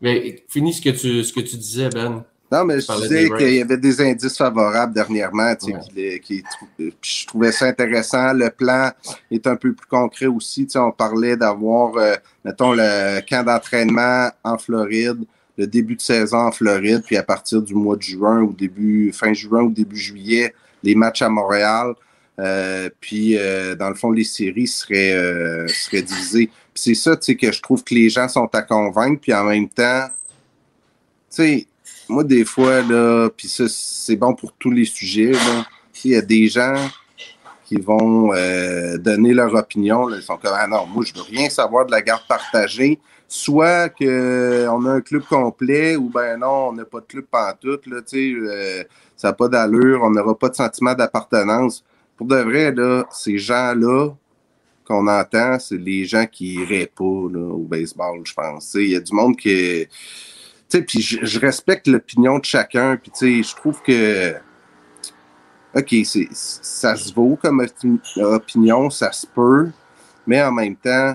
Mais finis ce que tu, ce que tu disais, Ben. Non, mais je disais qu'il y avait des indices favorables dernièrement, tu sais, Ouais. trou- puis je trouvais ça intéressant. Le plan est un peu plus concret aussi. Tu sais, on parlait d'avoir, euh, mettons, le camp d'entraînement en Floride, le début de saison en Floride, puis à partir du mois de juin ou début, fin juin ou début juillet, les matchs à Montréal. Euh, puis, euh, dans le fond, les séries seraient, euh, seraient divisées. C'est ça, tu sais, que je trouve que les gens sont à convaincre, puis en même temps, tu sais, moi, des fois, là, puis ça, c'est bon pour tous les sujets, là. Il y a des gens qui vont euh, donner leur opinion. Là. Ils sont comme, ah non, moi, je veux rien savoir de la garde partagée. Soit qu'on a un club complet ou ben non, on n'a pas de club pantoute, là, tu sais, ça n'a pas d'allure, on n'aura pas de sentiment d'appartenance. Pour de vrai, là, ces gens-là qu'on entend, c'est les gens qui iraient pas là, au baseball, je pense. Il y a du monde qui tu sais, puis je, respecte l'opinion de chacun, puis tu sais, je trouve que, OK, ça se vaut comme opinion, ça se peut, mais en même temps,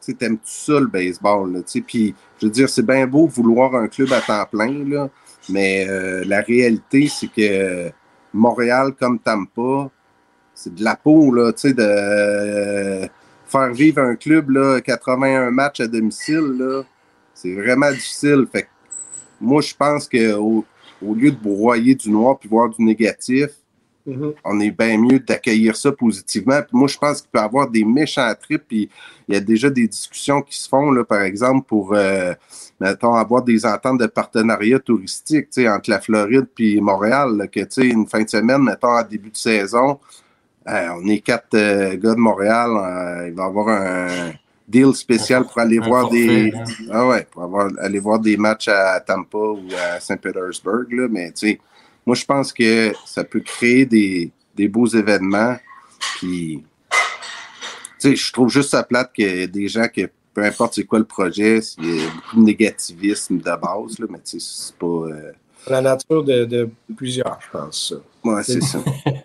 tu sais, t'aimes-tu ça, le baseball, tu sais, puis je veux dire, c'est bien beau vouloir un club à temps plein, là, mais euh, la réalité, c'est que Montréal comme Tampa, c'est de la peau, là, tu sais, de euh, faire vivre un club, là, 81 matchs à domicile, là, c'est vraiment difficile. Fait que moi, je pense qu'au au lieu de broyer du noir puis voir du négatif, Mhm. on est bien mieux d'accueillir ça positivement. Puis moi, je pense qu'il peut y avoir des méchants trips. Puis il y a déjà des discussions qui se font, là, par exemple, pour, euh, mettons, avoir des ententes de partenariat touristique tu sais, entre la Floride puis Montréal. là, que, tu sais, une fin de semaine, mettons, en début de saison, euh, on est quatre euh, gars de Montréal. euh, il va y avoir un deal spécial pour aller Un voir des. hein. Ah ouais, pour avoir, aller voir des matchs à Tampa ou à Saint-Pétersbourg. là, Mais tu sais, moi, je pense que ça peut créer des, des beaux événements. Puis, tu sais, je trouve juste ça plate qu'il y ait des gens que, peu importe c'est quoi le projet, il y a beaucoup de négativisme de base, là, mais tu sais, c'est pas. euh, La nature de, de plusieurs, je pense. Ouais, c'est ça. [LAUGHS]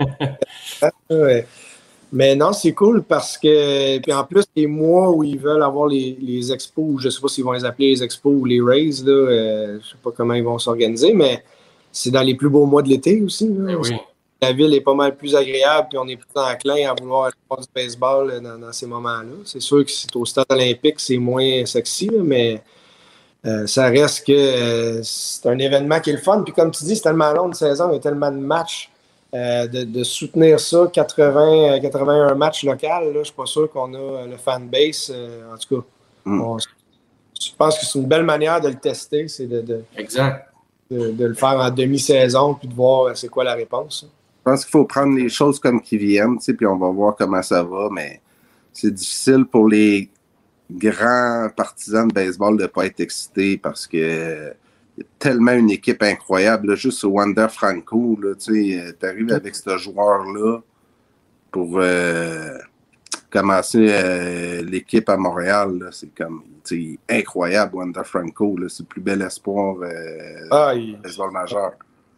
Ouais. Mais non, c'est cool parce que, puis en plus, les mois où ils veulent avoir les, les expos, je ne sais pas s'ils vont les appeler les expos ou les rays, là, euh, je ne sais pas comment ils vont s'organiser, mais c'est dans les plus beaux mois de l'été aussi. là. Eh oui. La ville est pas mal plus agréable, puis on est plus enclin à vouloir voir du baseball euh, dans, dans ces moments-là. C'est sûr que c'est au stade olympique, c'est moins sexy, là, mais euh, ça reste que euh, c'est un événement qui est le fun. Puis comme tu dis, c'est tellement long de saison, il y a tellement de matchs. Euh, de, de soutenir ça, 80, euh, 81 matchs locaux, là, je ne suis pas sûr qu'on a euh, le fanbase. euh, en tout cas, Mm. on- je pense que c'est une belle manière de le tester, c'est de, de- Exact. de- de le faire en demi-saison, puis de voir c'est quoi la réponse. Je pense qu'il faut prendre les choses comme qu'ils viennent, tu sais, puis on va voir comment ça va, mais c'est difficile pour les grands partisans de baseball de ne pas être excités parce que euh, y a tellement une équipe incroyable. là, juste Wander Franco, là, tu euh, arrives avec ce joueur-là pour euh, commencer euh, l'équipe à Montréal. là, C'est comme incroyable, Wander Franco. là, C'est le plus bel espoir euh, Ah, il- baseball majeur.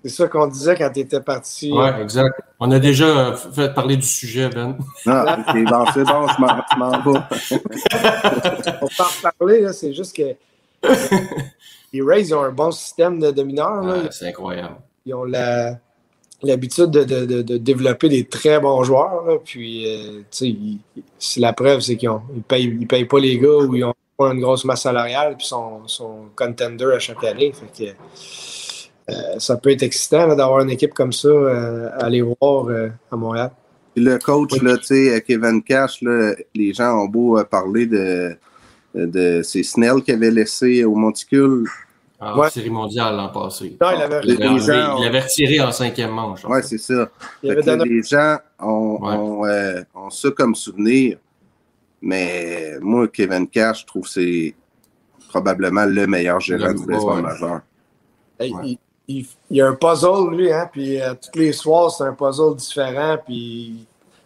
C'est ça qu'on disait quand tu étais parti. Ouais, exact. On a déjà fait parler du sujet, Ben. Ah, ok, bon, c'est bon, je m'en, vais. [LAUGHS] On peut en reparler, là, c'est juste que [LAUGHS] les Rays ils ont un bon système de, de mineurs. là. Ouais, c'est incroyable. Ils ont l'habitude de, de- de- de développer des très bons joueurs. là. Puis, euh, tu sais, ils- c'est la preuve, c'est qu'ils ils payent, ils payent pas les gars ou ils ont pas une grosse masse salariale puis sont, sont contenders à chaque année. Fait que, euh, ça peut être excitant là, d'avoir une équipe comme ça euh, à aller voir euh, à Montréal. Puis le coach, là, tu sais, Kevin Cash, là, les gens ont beau parler de, de c'est Snell qui avait laissé au Monticule. En Ouais. série mondiale l'an passé. Non, il avait, Il gens retiré en cinquième manche. fait. c'est ça. il avait donné les gens ont, Ouais. ont, euh, ont ça comme souvenir. Mais moi, Kevin Cash, je trouve que c'est probablement le meilleur gérant du baseball ouais. majeur. Hey, Ouais. il, il- il y a un puzzle, lui, hein, puis euh, tous les soirs, c'est un puzzle différent, puis,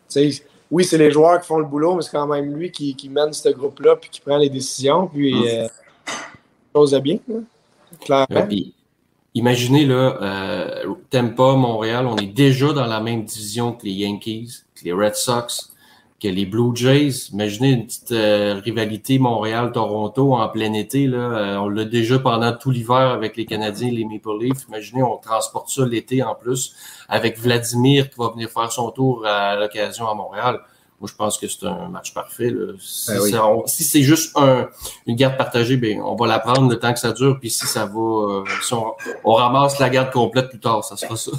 tu sais, oui, c'est les joueurs qui font le boulot, mais c'est quand même lui qui, qui mène ce groupe-là, puis qui prend les décisions, puis, Mm. euh, chose de bien, là, clairement. Ouais, puis, imaginez, là, euh, Tampa, Montréal, on est déjà dans la même division que les Yankees, que les Red Sox, que les Blue Jays. Imaginez une petite euh, rivalité Montréal-Toronto en plein été. Là. Euh, on l'a déjà pendant tout l'hiver avec les Canadiens et les Maple Leafs. Imaginez, on transporte ça l'été en plus avec Vladimir qui va venir faire son tour à l'occasion à Montréal. Moi, je pense que c'est un match parfait. Là. Si, Ben oui. ça- on- si c'est juste un, une garde partagée, ben, on va la prendre le temps que ça dure. Puis si ça va, euh, si on, on ramasse la garde complète plus tard, ça sera ça.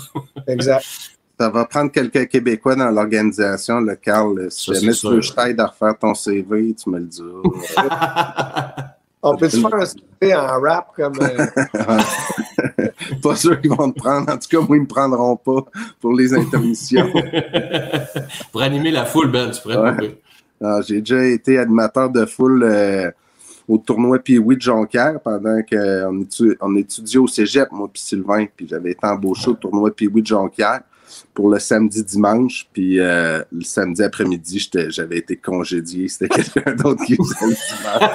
Exact. [LAUGHS] Ça va prendre quelques Québécois dans l'organisation, le Carl. Si Ça, jamais tu veux que je t'aide à refaire ton CV, tu me le diras. [LAUGHS] On peut-tu faire un CV en rap comme. euh, [LAUGHS] pas sûr qu'ils vont te prendre. En tout cas, moi, ils me prendront pas pour les intermissions. [LAUGHS] Pour animer la foule, Ben, tu pourrais Ouais. Ah, J'ai déjà été animateur de foule euh, au tournoi Pee-Wee de Jonquière pendant qu'on étu on étudiait au cégep, moi puis Sylvain. Puis j'avais été embauché au tournoi Pee-Wee de Jonquière pour le samedi-dimanche. Puis euh, le samedi après-midi, j'avais été congédié. C'était [LAUGHS] quelqu'un d'autre qui faisait le dimanche.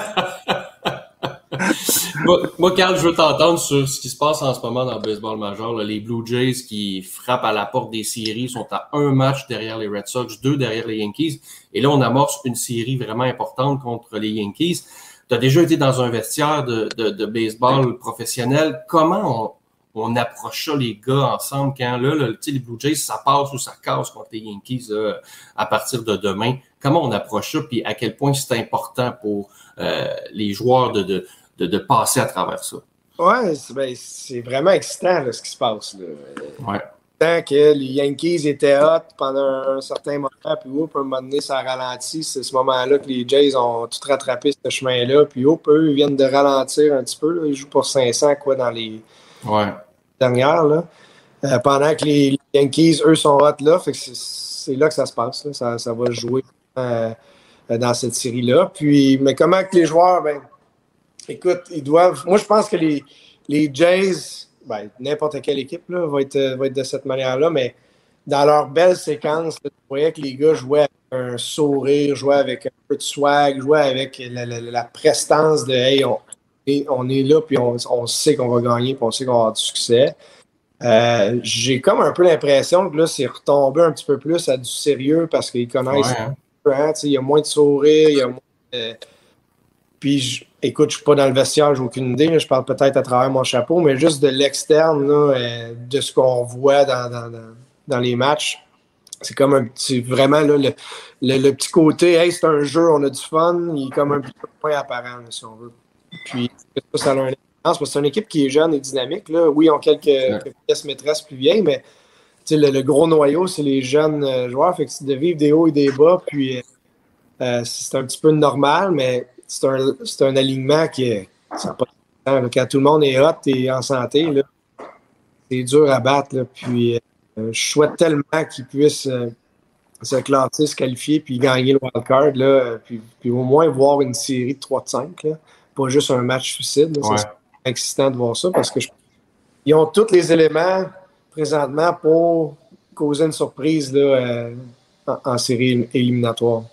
moi, moi, Carl, je veux t'entendre sur ce qui se passe en ce moment dans le baseball majeur. Les Blue Jays qui frappent à la porte des séries sont à un match derrière les Red Sox, deux derrière les Yankees. Et là, on amorce une série vraiment importante contre les Yankees. Tu as déjà été dans un vestiaire de baseball professionnel. Comment on, on approche ça, les gars, ensemble, quand là, là, tu sais, les Blue Jays, ça passe ou ça casse contre les Yankees là, à partir de demain? Comment on approche ça, puis à quel point c'est important pour euh, les joueurs de, de, de, de passer à travers ça? Ouais, c'est ben, c'est vraiment excitant là, ce qui se passe. Là. Ouais. Tant que les Yankees étaient hot pendant un, un certain moment, puis hop, un moment donné, ça a ralenti. C'est ce moment-là que les Jays ont tout rattrapé ce chemin-là. Puis hop, eux, ils viennent de ralentir un petit peu. Là. Ils jouent pour 500 quoi, dans les Ouais. dernières. Là. Euh, pendant que les Yankees, eux, sont hot là. C'est- là que ça se passe. Ça, va jouer euh, dans cette série-là. Puis, mais comment que les joueurs, ben, écoute, ils doivent. Moi, je pense que les, les Jays, ben, n'importe quelle équipe là, va, être, va être de cette manière-là, mais dans leur belle séquence, tu voyais que les gars jouaient avec un sourire, jouaient avec un peu de swag, jouaient avec la, la- la prestance de Hey, on, et on est là, puis on, on sait qu'on va gagner, puis on sait qu'on va avoir du succès. Euh, J'ai comme un peu l'impression que là, c'est retombé un petit peu plus à du sérieux parce qu'ils connaissent Ouais, hein. hein, il y a moins de sourires, il y a moins de- Puis, je- écoute, je suis pas dans le vestiaire, j'ai aucune idée. là, je parle peut-être à travers mon chapeau, mais juste de l'externe, là, euh, de ce qu'on voit dans, dans, dans, dans les matchs. C'est comme un petit, vraiment là, le, le, le petit côté, hey, c'est un jeu, on a du fun, il est comme un petit peu moins apparent, là, si on veut. Puis, ça, a une que c'est une équipe qui est jeune et dynamique. Là. Oui, ils ont quelques, quelques pièces maîtresses plus vieilles, mais le, le gros noyau, c'est les jeunes euh, joueurs. Fait que c'est de vivre des hauts et des bas, puis euh, euh, c'est un petit peu normal, mais c'est un, un alignement qui est. ça pas de. Quand tout le monde est hot et en santé, c'est dur à battre. là. Puis euh, je souhaite tellement qu'ils puissent euh, se classer, se qualifier, puis gagner le wildcard, puis, puis au moins voir une série de 3 de 5, là. Pas juste un match suicide. Ouais. serait excitant de voir ça parce que je- ils ont tous les éléments présentement pour causer une surprise là, euh, en, en série éliminatoire.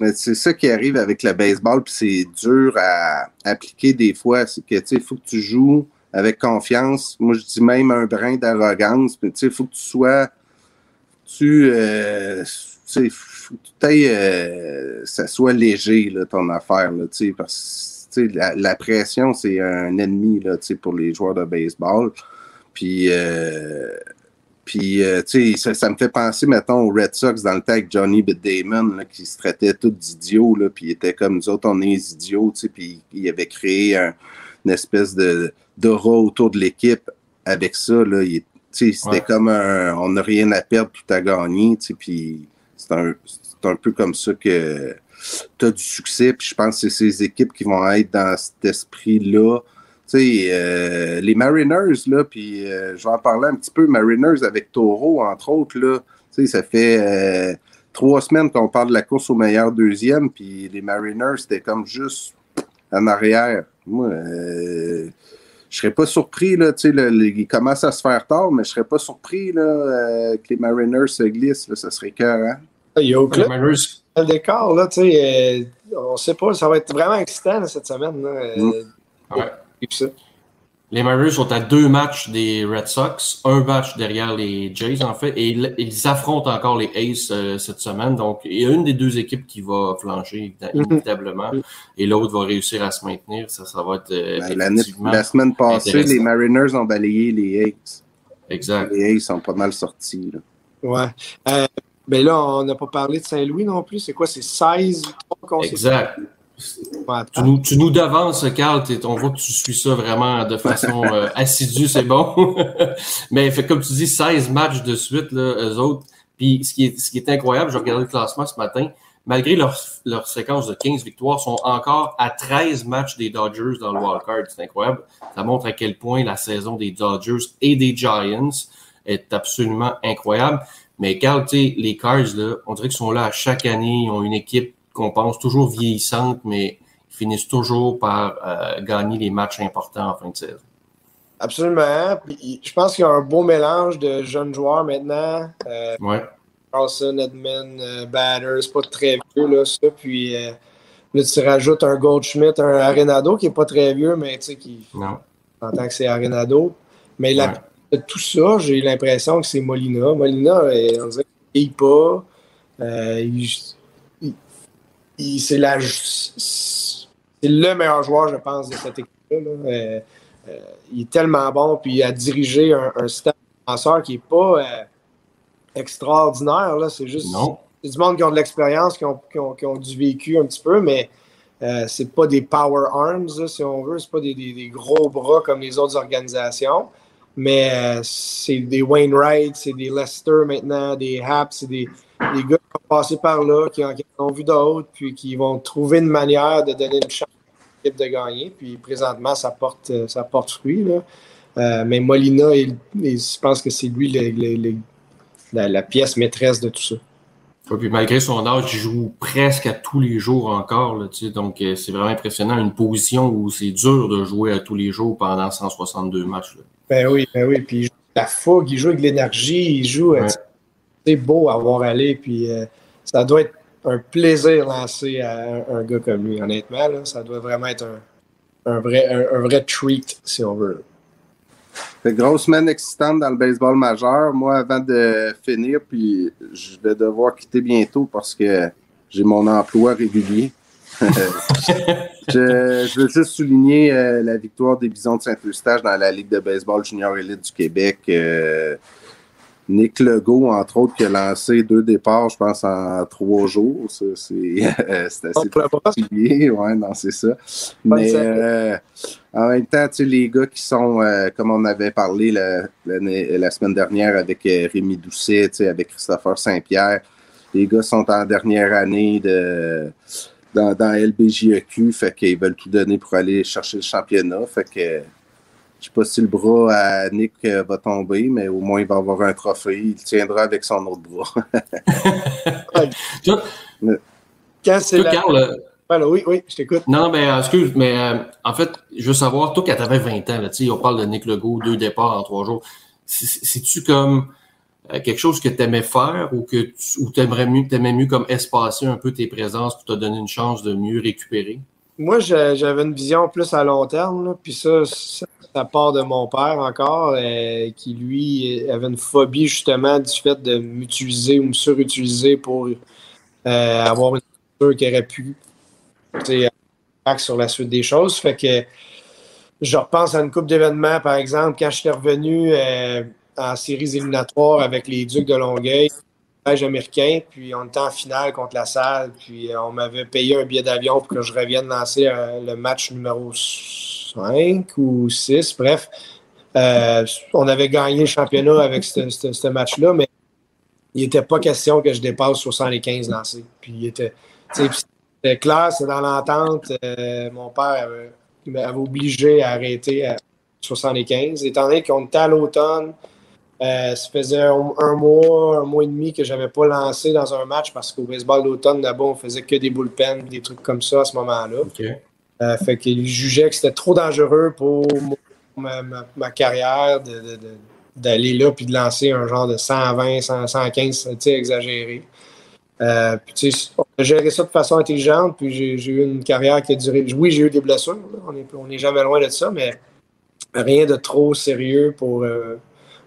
Mais c'est ça qui arrive avec le baseball, puis c'est dur à appliquer des fois. C'est que, il faut que tu joues avec confiance. Moi, je dis même un brin d'arrogance. Mais tu sais, il faut que tu sois. Tu. Euh, tu sais, faut que tu t'ailles, euh, ça soit léger, là, ton affaire, là, tu sais, parce que la, la pression, c'est un ennemi, là, pour les joueurs de baseball. Puis, euh, puis euh, ça, ça me fait penser, mettons, aux Red Sox dans le temps avec Johnny B. Damon, là, qui se traitait tout d'idiots, puis il était comme nous autres, on est idiots, puis il avait créé un- une espèce de d'aura autour de l'équipe avec ça, là. Il, c'était Ouais. comme un, on n'a rien à perdre, tout à gagner, puis c'est un, c'est un peu comme ça que tu as du succès, puis je pense que c'est ces équipes qui vont être dans cet esprit-là. Tu sais, euh, les Mariners, là, puis euh, je vais en parler un petit peu, Mariners avec Taureau, entre autres, là, tu sais, ça fait euh, trois semaines qu'on parle de la course au meilleur deuxième, puis les Mariners, c'était comme juste en arrière. Moi, euh, je serais pas surpris, là, tu sais, le- le- il commence à se faire tard, mais je serais pas surpris, là, euh, que les Mariners se glissent, là, ça serait cœur, hein? Il y a Les aucun Mariners, décor, là, tu sais. euh, on sait pas, ça va être vraiment excitant là, cette semaine. Là, euh, Mm. Ouais. ça. Les Mariners sont à deux matchs des Red Sox, un match derrière les Jays, en fait, et ils, ils affrontent encore les Aces euh, cette semaine. Donc, il y a une des deux équipes qui va flancher, Mhm. inévitablement, et l'autre va réussir à se maintenir. Ça, ça va être euh, Ben, la semaine passée, les Mariners ont balayé les Aces. exact. Les Aces sont pas mal sortis, là. Ouais. Euh, ben là, on n'a pas parlé de Saint-Louis non plus. C'est quoi? C'est 16 victoires consécutives? Exact. Tu nous, tu nous devances, Carl. On voit que tu suis ça vraiment de façon euh, [LAUGHS] assidue, c'est bon. [LAUGHS] Mais fait, comme tu dis, 16 matchs de suite, là, eux autres. Puis ce qui est, ce qui est incroyable, je regardais le classement ce matin, malgré leur, leur séquence de 15 victoires, sont encore à 13 matchs des Dodgers dans le wildcard. C'est incroyable. Ça montre à quel point la saison des Dodgers et des Giants est absolument incroyable. Mais Carl, tu sais, les Cards, là, on dirait qu'ils sont là à chaque année. Ils ont une équipe qu'on pense toujours vieillissante, mais ils finissent toujours par euh, gagner les matchs importants en fin de saison. Absolument. Puis, je pense qu'il y a un beau mélange de jeunes joueurs maintenant. Euh, Ouais. Carlson, Edmund, euh, Batter, c'est pas très vieux, là, ça. Puis euh, là, tu rajoutes un Goldschmidt, un Arenado qui est pas très vieux, mais tu sais, qui Non. en tant que c'est Arenado. Mais la. De tout ça, j'ai l'impression que c'est Molina. Molina, euh, on dirait qu'il ne pas. Euh, il, il- il- c'est la- c'est le meilleur joueur, je pense, de cette équipe-là. là. Euh, euh, il est tellement bon, puis il a dirigé un, un système de défenseur qui n'est pas extraordinaire. là. C'est juste Non. c'est du monde qui ont de l'expérience, qui ont, qui, ont, qui ont du vécu un petit peu, mais c'est pas des power arms, là, si on veut. C'est pas des, des- des gros bras comme les autres organisations. Mais euh, c'est des Wainwright, c'est des Lester maintenant, des Haps, c'est des, gars qui ont passé par là, qui, ont, vu d'autres, puis qui vont trouver une manière de donner une chance à l'équipe de gagner. Puis présentement, ça porte, euh, ça porte fruit. Euh, mais Molina, je pense que c'est lui la pièce maîtresse de tout ça. Ouais, puis malgré son âge, il joue presque à tous les jours encore. Là, tu sais, donc, euh, c'est vraiment impressionnant. Une position où c'est dur de jouer à tous les jours pendant 162 matchs. là. Ben oui, ben oui. Puis il joue avec la fougue, il joue avec de l'énergie, il joue. euh, Ouais. C'est beau à voir aller. Puis euh, ça doit être un plaisir lancer à un, un gars comme lui, honnêtement. Là, ça doit vraiment être un, un vrai, un, un vrai treat, si on veut. Fait grosse semaine excitante dans le baseball majeur. Moi, avant de finir, puis je vais devoir quitter bientôt parce que j'ai mon emploi régulier. [LAUGHS] je, je veux juste souligner euh, la victoire des Bisons de Saint-Eustache dans la Ligue de baseball junior élite du Québec. Euh, Nick Legault, entre autres, qui a lancé deux départs, je pense, en trois jours. [LAUGHS] C'est assez brosse, particulier. Ouais, non, c'est ça. Bonne Mais euh, en même temps, tu sais, les gars qui sont, euh, comme on avait parlé la, la semaine dernière avec euh, Rémi Doucet, tu sais, avec Christopher Saint-Pierre, les gars sont en dernière année de dans, dans LBJEQ, fait qu'ils veulent tout donner pour aller chercher le championnat. Fait que je sais pas si le bras à Nick euh, va tomber, mais au moins il va avoir un trophée. Il tiendra avec son autre bras. Toi, Quand c'est toi, la... Carl, euh, Voilà, oui, oui, je t'écoute. non, mais euh, excuse, mais euh, en fait, je veux savoir, toi, quand tu avais 20 ans, là, tu sais, on parle de Nick Legault, deux départs en trois jours. C'est- C'est-tu comme euh, quelque chose que tu aimais faire ou que tu ou t'aimerais mieux, t'aimais mieux comme espacer un peu tes présences pour te donner une chance de mieux récupérer? Moi, j'avais une vision plus à long terme, puis ça, ça, part de mon père encore, euh, qui lui avait une phobie justement du fait de m'utiliser ou me surutiliser pour euh, avoir une structure qui aurait pu impact sur la suite des choses. Fait que je repense à une coupe d'événements, par exemple, quand je suis revenu euh, en séries éliminatoires avec les Ducs de Longueuil, américain, puis on était en finale contre la salle, puis euh, on m'avait payé un billet d'avion pour que je revienne lancer euh, le match numéro 5 ou 6, bref. Euh, on avait gagné le championnat avec ce, match-là, mais il n'était pas question que je dépasse 75 lancés. Puis il était, c'était clair, c'est dans l'entente. mon père m'avait obligé à arrêter à 75, étant donné qu'on était à l'automne. Euh, ça faisait un, un mois, un mois et demi que j'avais pas lancé dans un match parce qu'au baseball d'automne, là-bas, on faisait que des bullpens, des trucs comme ça à ce moment-là. OK. Euh, fait qu'il jugeait que c'était trop dangereux pour ma, ma- ma carrière d'aller là puis de lancer un genre de 120, 100, 115, tu sais, exagéré. Euh, puis, on a géré ça de façon intelligente, puis j'ai j'ai eu une carrière qui a duré. Oui, j'ai eu des blessures, là, on n'est on est jamais loin de ça, mais rien de trop sérieux pour euh,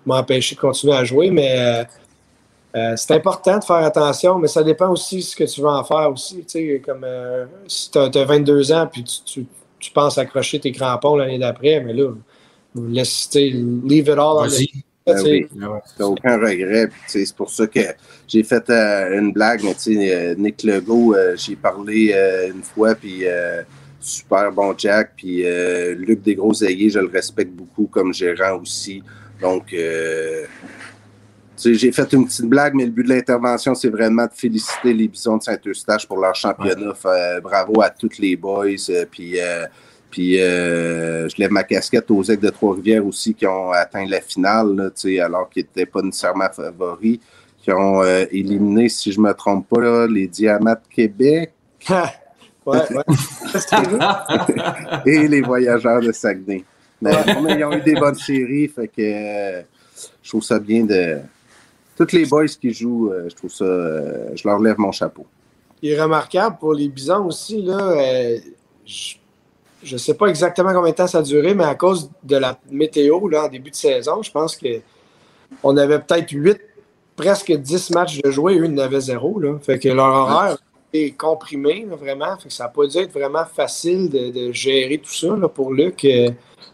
m'empêcher de continuer à jouer. Mais euh, euh, c'est important de faire attention, mais ça dépend aussi de ce que tu veux en faire aussi. Tu sais, comme euh, si tu as, 22 ans puis tu, tu- tu penses accrocher tes crampons l'année d'après, mais là, laisse, leave it all on the-. Ben oui. T'as aucun regret. C'est pour ça que j'ai fait euh, une blague, mais tu sais, Nick Legault, euh, j'ai parlé euh, une fois, puis super bon Jack, puis Luc Desgros-Aillé, je le respecte beaucoup comme gérant aussi. Donc, euh, j'ai fait une petite blague, mais le but de l'intervention, c'est vraiment de féliciter les Bisons de Saint-Eustache pour leur championnat. Euh, bravo à tous les boys. euh, puis, puis je lève ma casquette aux Aigles de Trois-Rivières aussi qui ont atteint la finale, là, alors qu'ils n'étaient pas nécessairement favoris, qui ont éliminé, si je ne me trompe pas, là, les Diamants de Québec [LAUGHS] ouais, ouais. [LAUGHS] et les Voyageurs de Saguenay. Mais ils ont eu des bonnes séries, fait que euh, je trouve ça bien de. Tous les boys qui jouent, euh, je trouve ça. euh, je leur lève mon chapeau. Il est remarquable pour les bisons aussi. Là, je ne sais pas exactement combien de temps ça a duré, mais à cause de la météo là, en début de saison, je pense que on avait peut-être 8, presque 10 matchs de jouer, eux, ils en avaient zéro. Là. Fait que leur horaire est comprimé, là, vraiment. Fait que ça n'a pas dû être vraiment facile de, de gérer tout ça là, pour Luc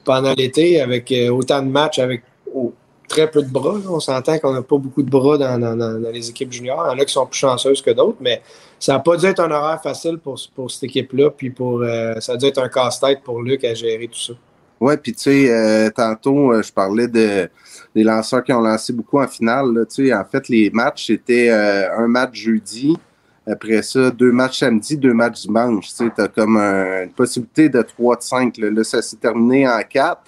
pendant l'été avec euh, autant de matchs avec oh, très peu de bras. On s'entend qu'on n'a pas beaucoup de bras dans, dans- les équipes juniors. Il y en a qui sont plus chanceuses que d'autres, mais ça n'a pas dû être un horaire facile pour, pour cette équipe-là. Puis pour euh, ça a dû être un casse-tête pour Luc à gérer tout ça. Ouais, puis tu sais, euh, tantôt, je parlais de, des lanceurs qui ont lancé beaucoup en finale. en fait, les matchs, c'était un match jeudi. Après ça, deux matchs samedi, deux matchs dimanche. Tu sais, as comme un- une possibilité de 3 de 5. Là, Là, ça s'est terminé en 4.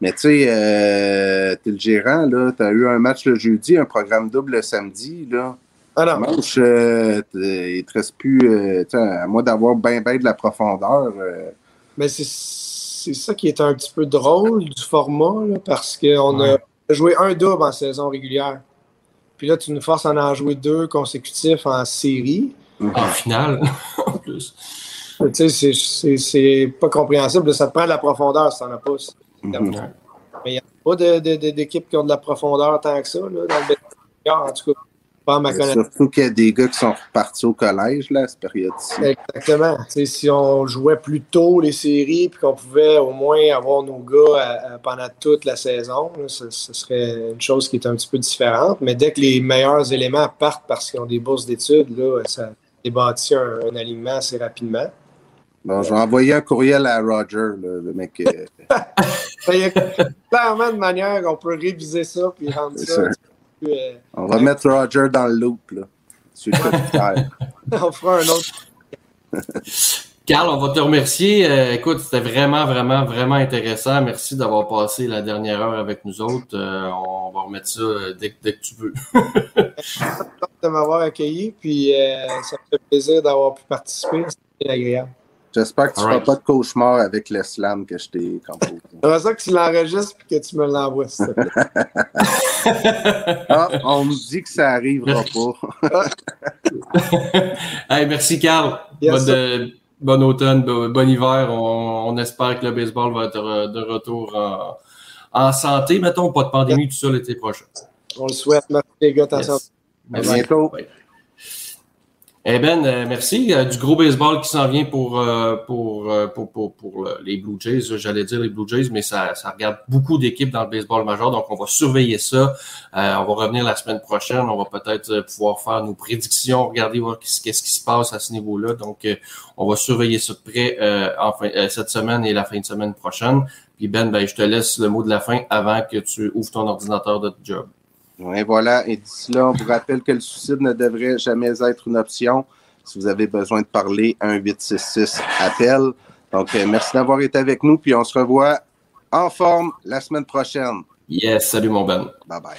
Mais tu sais, euh, t'es le gérant, là. T'as eu un match le jeudi, un programme double le samedi, là. Ah non, Dimanche, euh, il te reste plus, euh, à moins d'avoir bien, bien de la profondeur. euh, mais c'est c'est ça qui est un petit peu drôle du format, là, parce qu'on a joué un double en saison régulière. Puis là, tu nous forces à en jouer deux consécutifs en série. En finale, [LAUGHS] en plus. Tu sais, c'est- pas compréhensible. Ça te prend de la profondeur si t'en as pas. mhm. Mais il n'y a pas d'équipes qui ont de la profondeur tant que ça, là, dans le. En tout cas, pas à ma connaissance. Surtout qu'il y a des gars qui sont repartis au collège, là, à cette période-ci. Exactement. Si on jouait plus tôt les séries puis qu'on pouvait au moins avoir nos gars à- à- pendant toute la saison, là, ce, ce serait une chose qui est un petit peu différente. Mais dès que les meilleurs éléments partent parce qu'ils ont des bourses d'études, là, ça débâtit un, un alignement assez rapidement. Bon, je vais envoyer un courriel à Roger, le mec. euh, [LAUGHS] Il y a clairement une manière qu'on peut réviser ça puis rendre ça. Euh, on va mettre Roger dans le loop, là. Sur le [LAUGHS] commissaire. on fera un autre. [LAUGHS] Carl, on va te remercier. Euh, écoute, c'était vraiment, vraiment, vraiment intéressant. Merci d'avoir passé la dernière heure avec nous autres. Euh, on va remettre ça dès, que- dès que tu veux. [LAUGHS] de m'avoir accueilli, puis euh, ça me fait plaisir d'avoir pu participer. C'est agréable. J'espère que tu ne feras pas de cauchemar avec le slam que je t'ai composé. J'aimerais ça que tu l'enregistres et que tu me l'envoies, s'il te plaît. Ah, on me dit que ça arrivera pas. [LAUGHS] Hey, merci, Carl. Yes, bonne, euh, Bon automne, bo- bon hiver. On, on espère que le baseball va être de retour en, en santé. Mettons, pas de pandémie, tout ça l'été prochain. On le souhaite. Merci les gars. attention. Yes. À bientôt. Eh Ben, euh, merci. Euh, du gros baseball qui s'en vient pour, euh, pour, pour, pour, pour le- les Blue Jays. J'allais dire les Blue Jays, mais ça, ça regarde beaucoup d'équipes dans le baseball majeur. Donc, on va surveiller ça. Euh, on va revenir la semaine prochaine. On va peut-être pouvoir faire nos prédictions, regarder voir qu'est-ce qui se passe à ce niveau-là. Donc, on va surveiller ça de près euh, euh, cette semaine et la fin de semaine prochaine. Puis Ben, ben, je te laisse le mot de la fin avant que tu ouvres ton ordinateur de job. Et voilà, et d'ici là, on vous rappelle que le suicide ne devrait jamais être une option. Si vous avez besoin de parler, 1-866-APPEL. Donc, euh, merci d'avoir été avec nous, puis on se revoit en forme la semaine prochaine. Yes, salut mon Ben. Bye bye.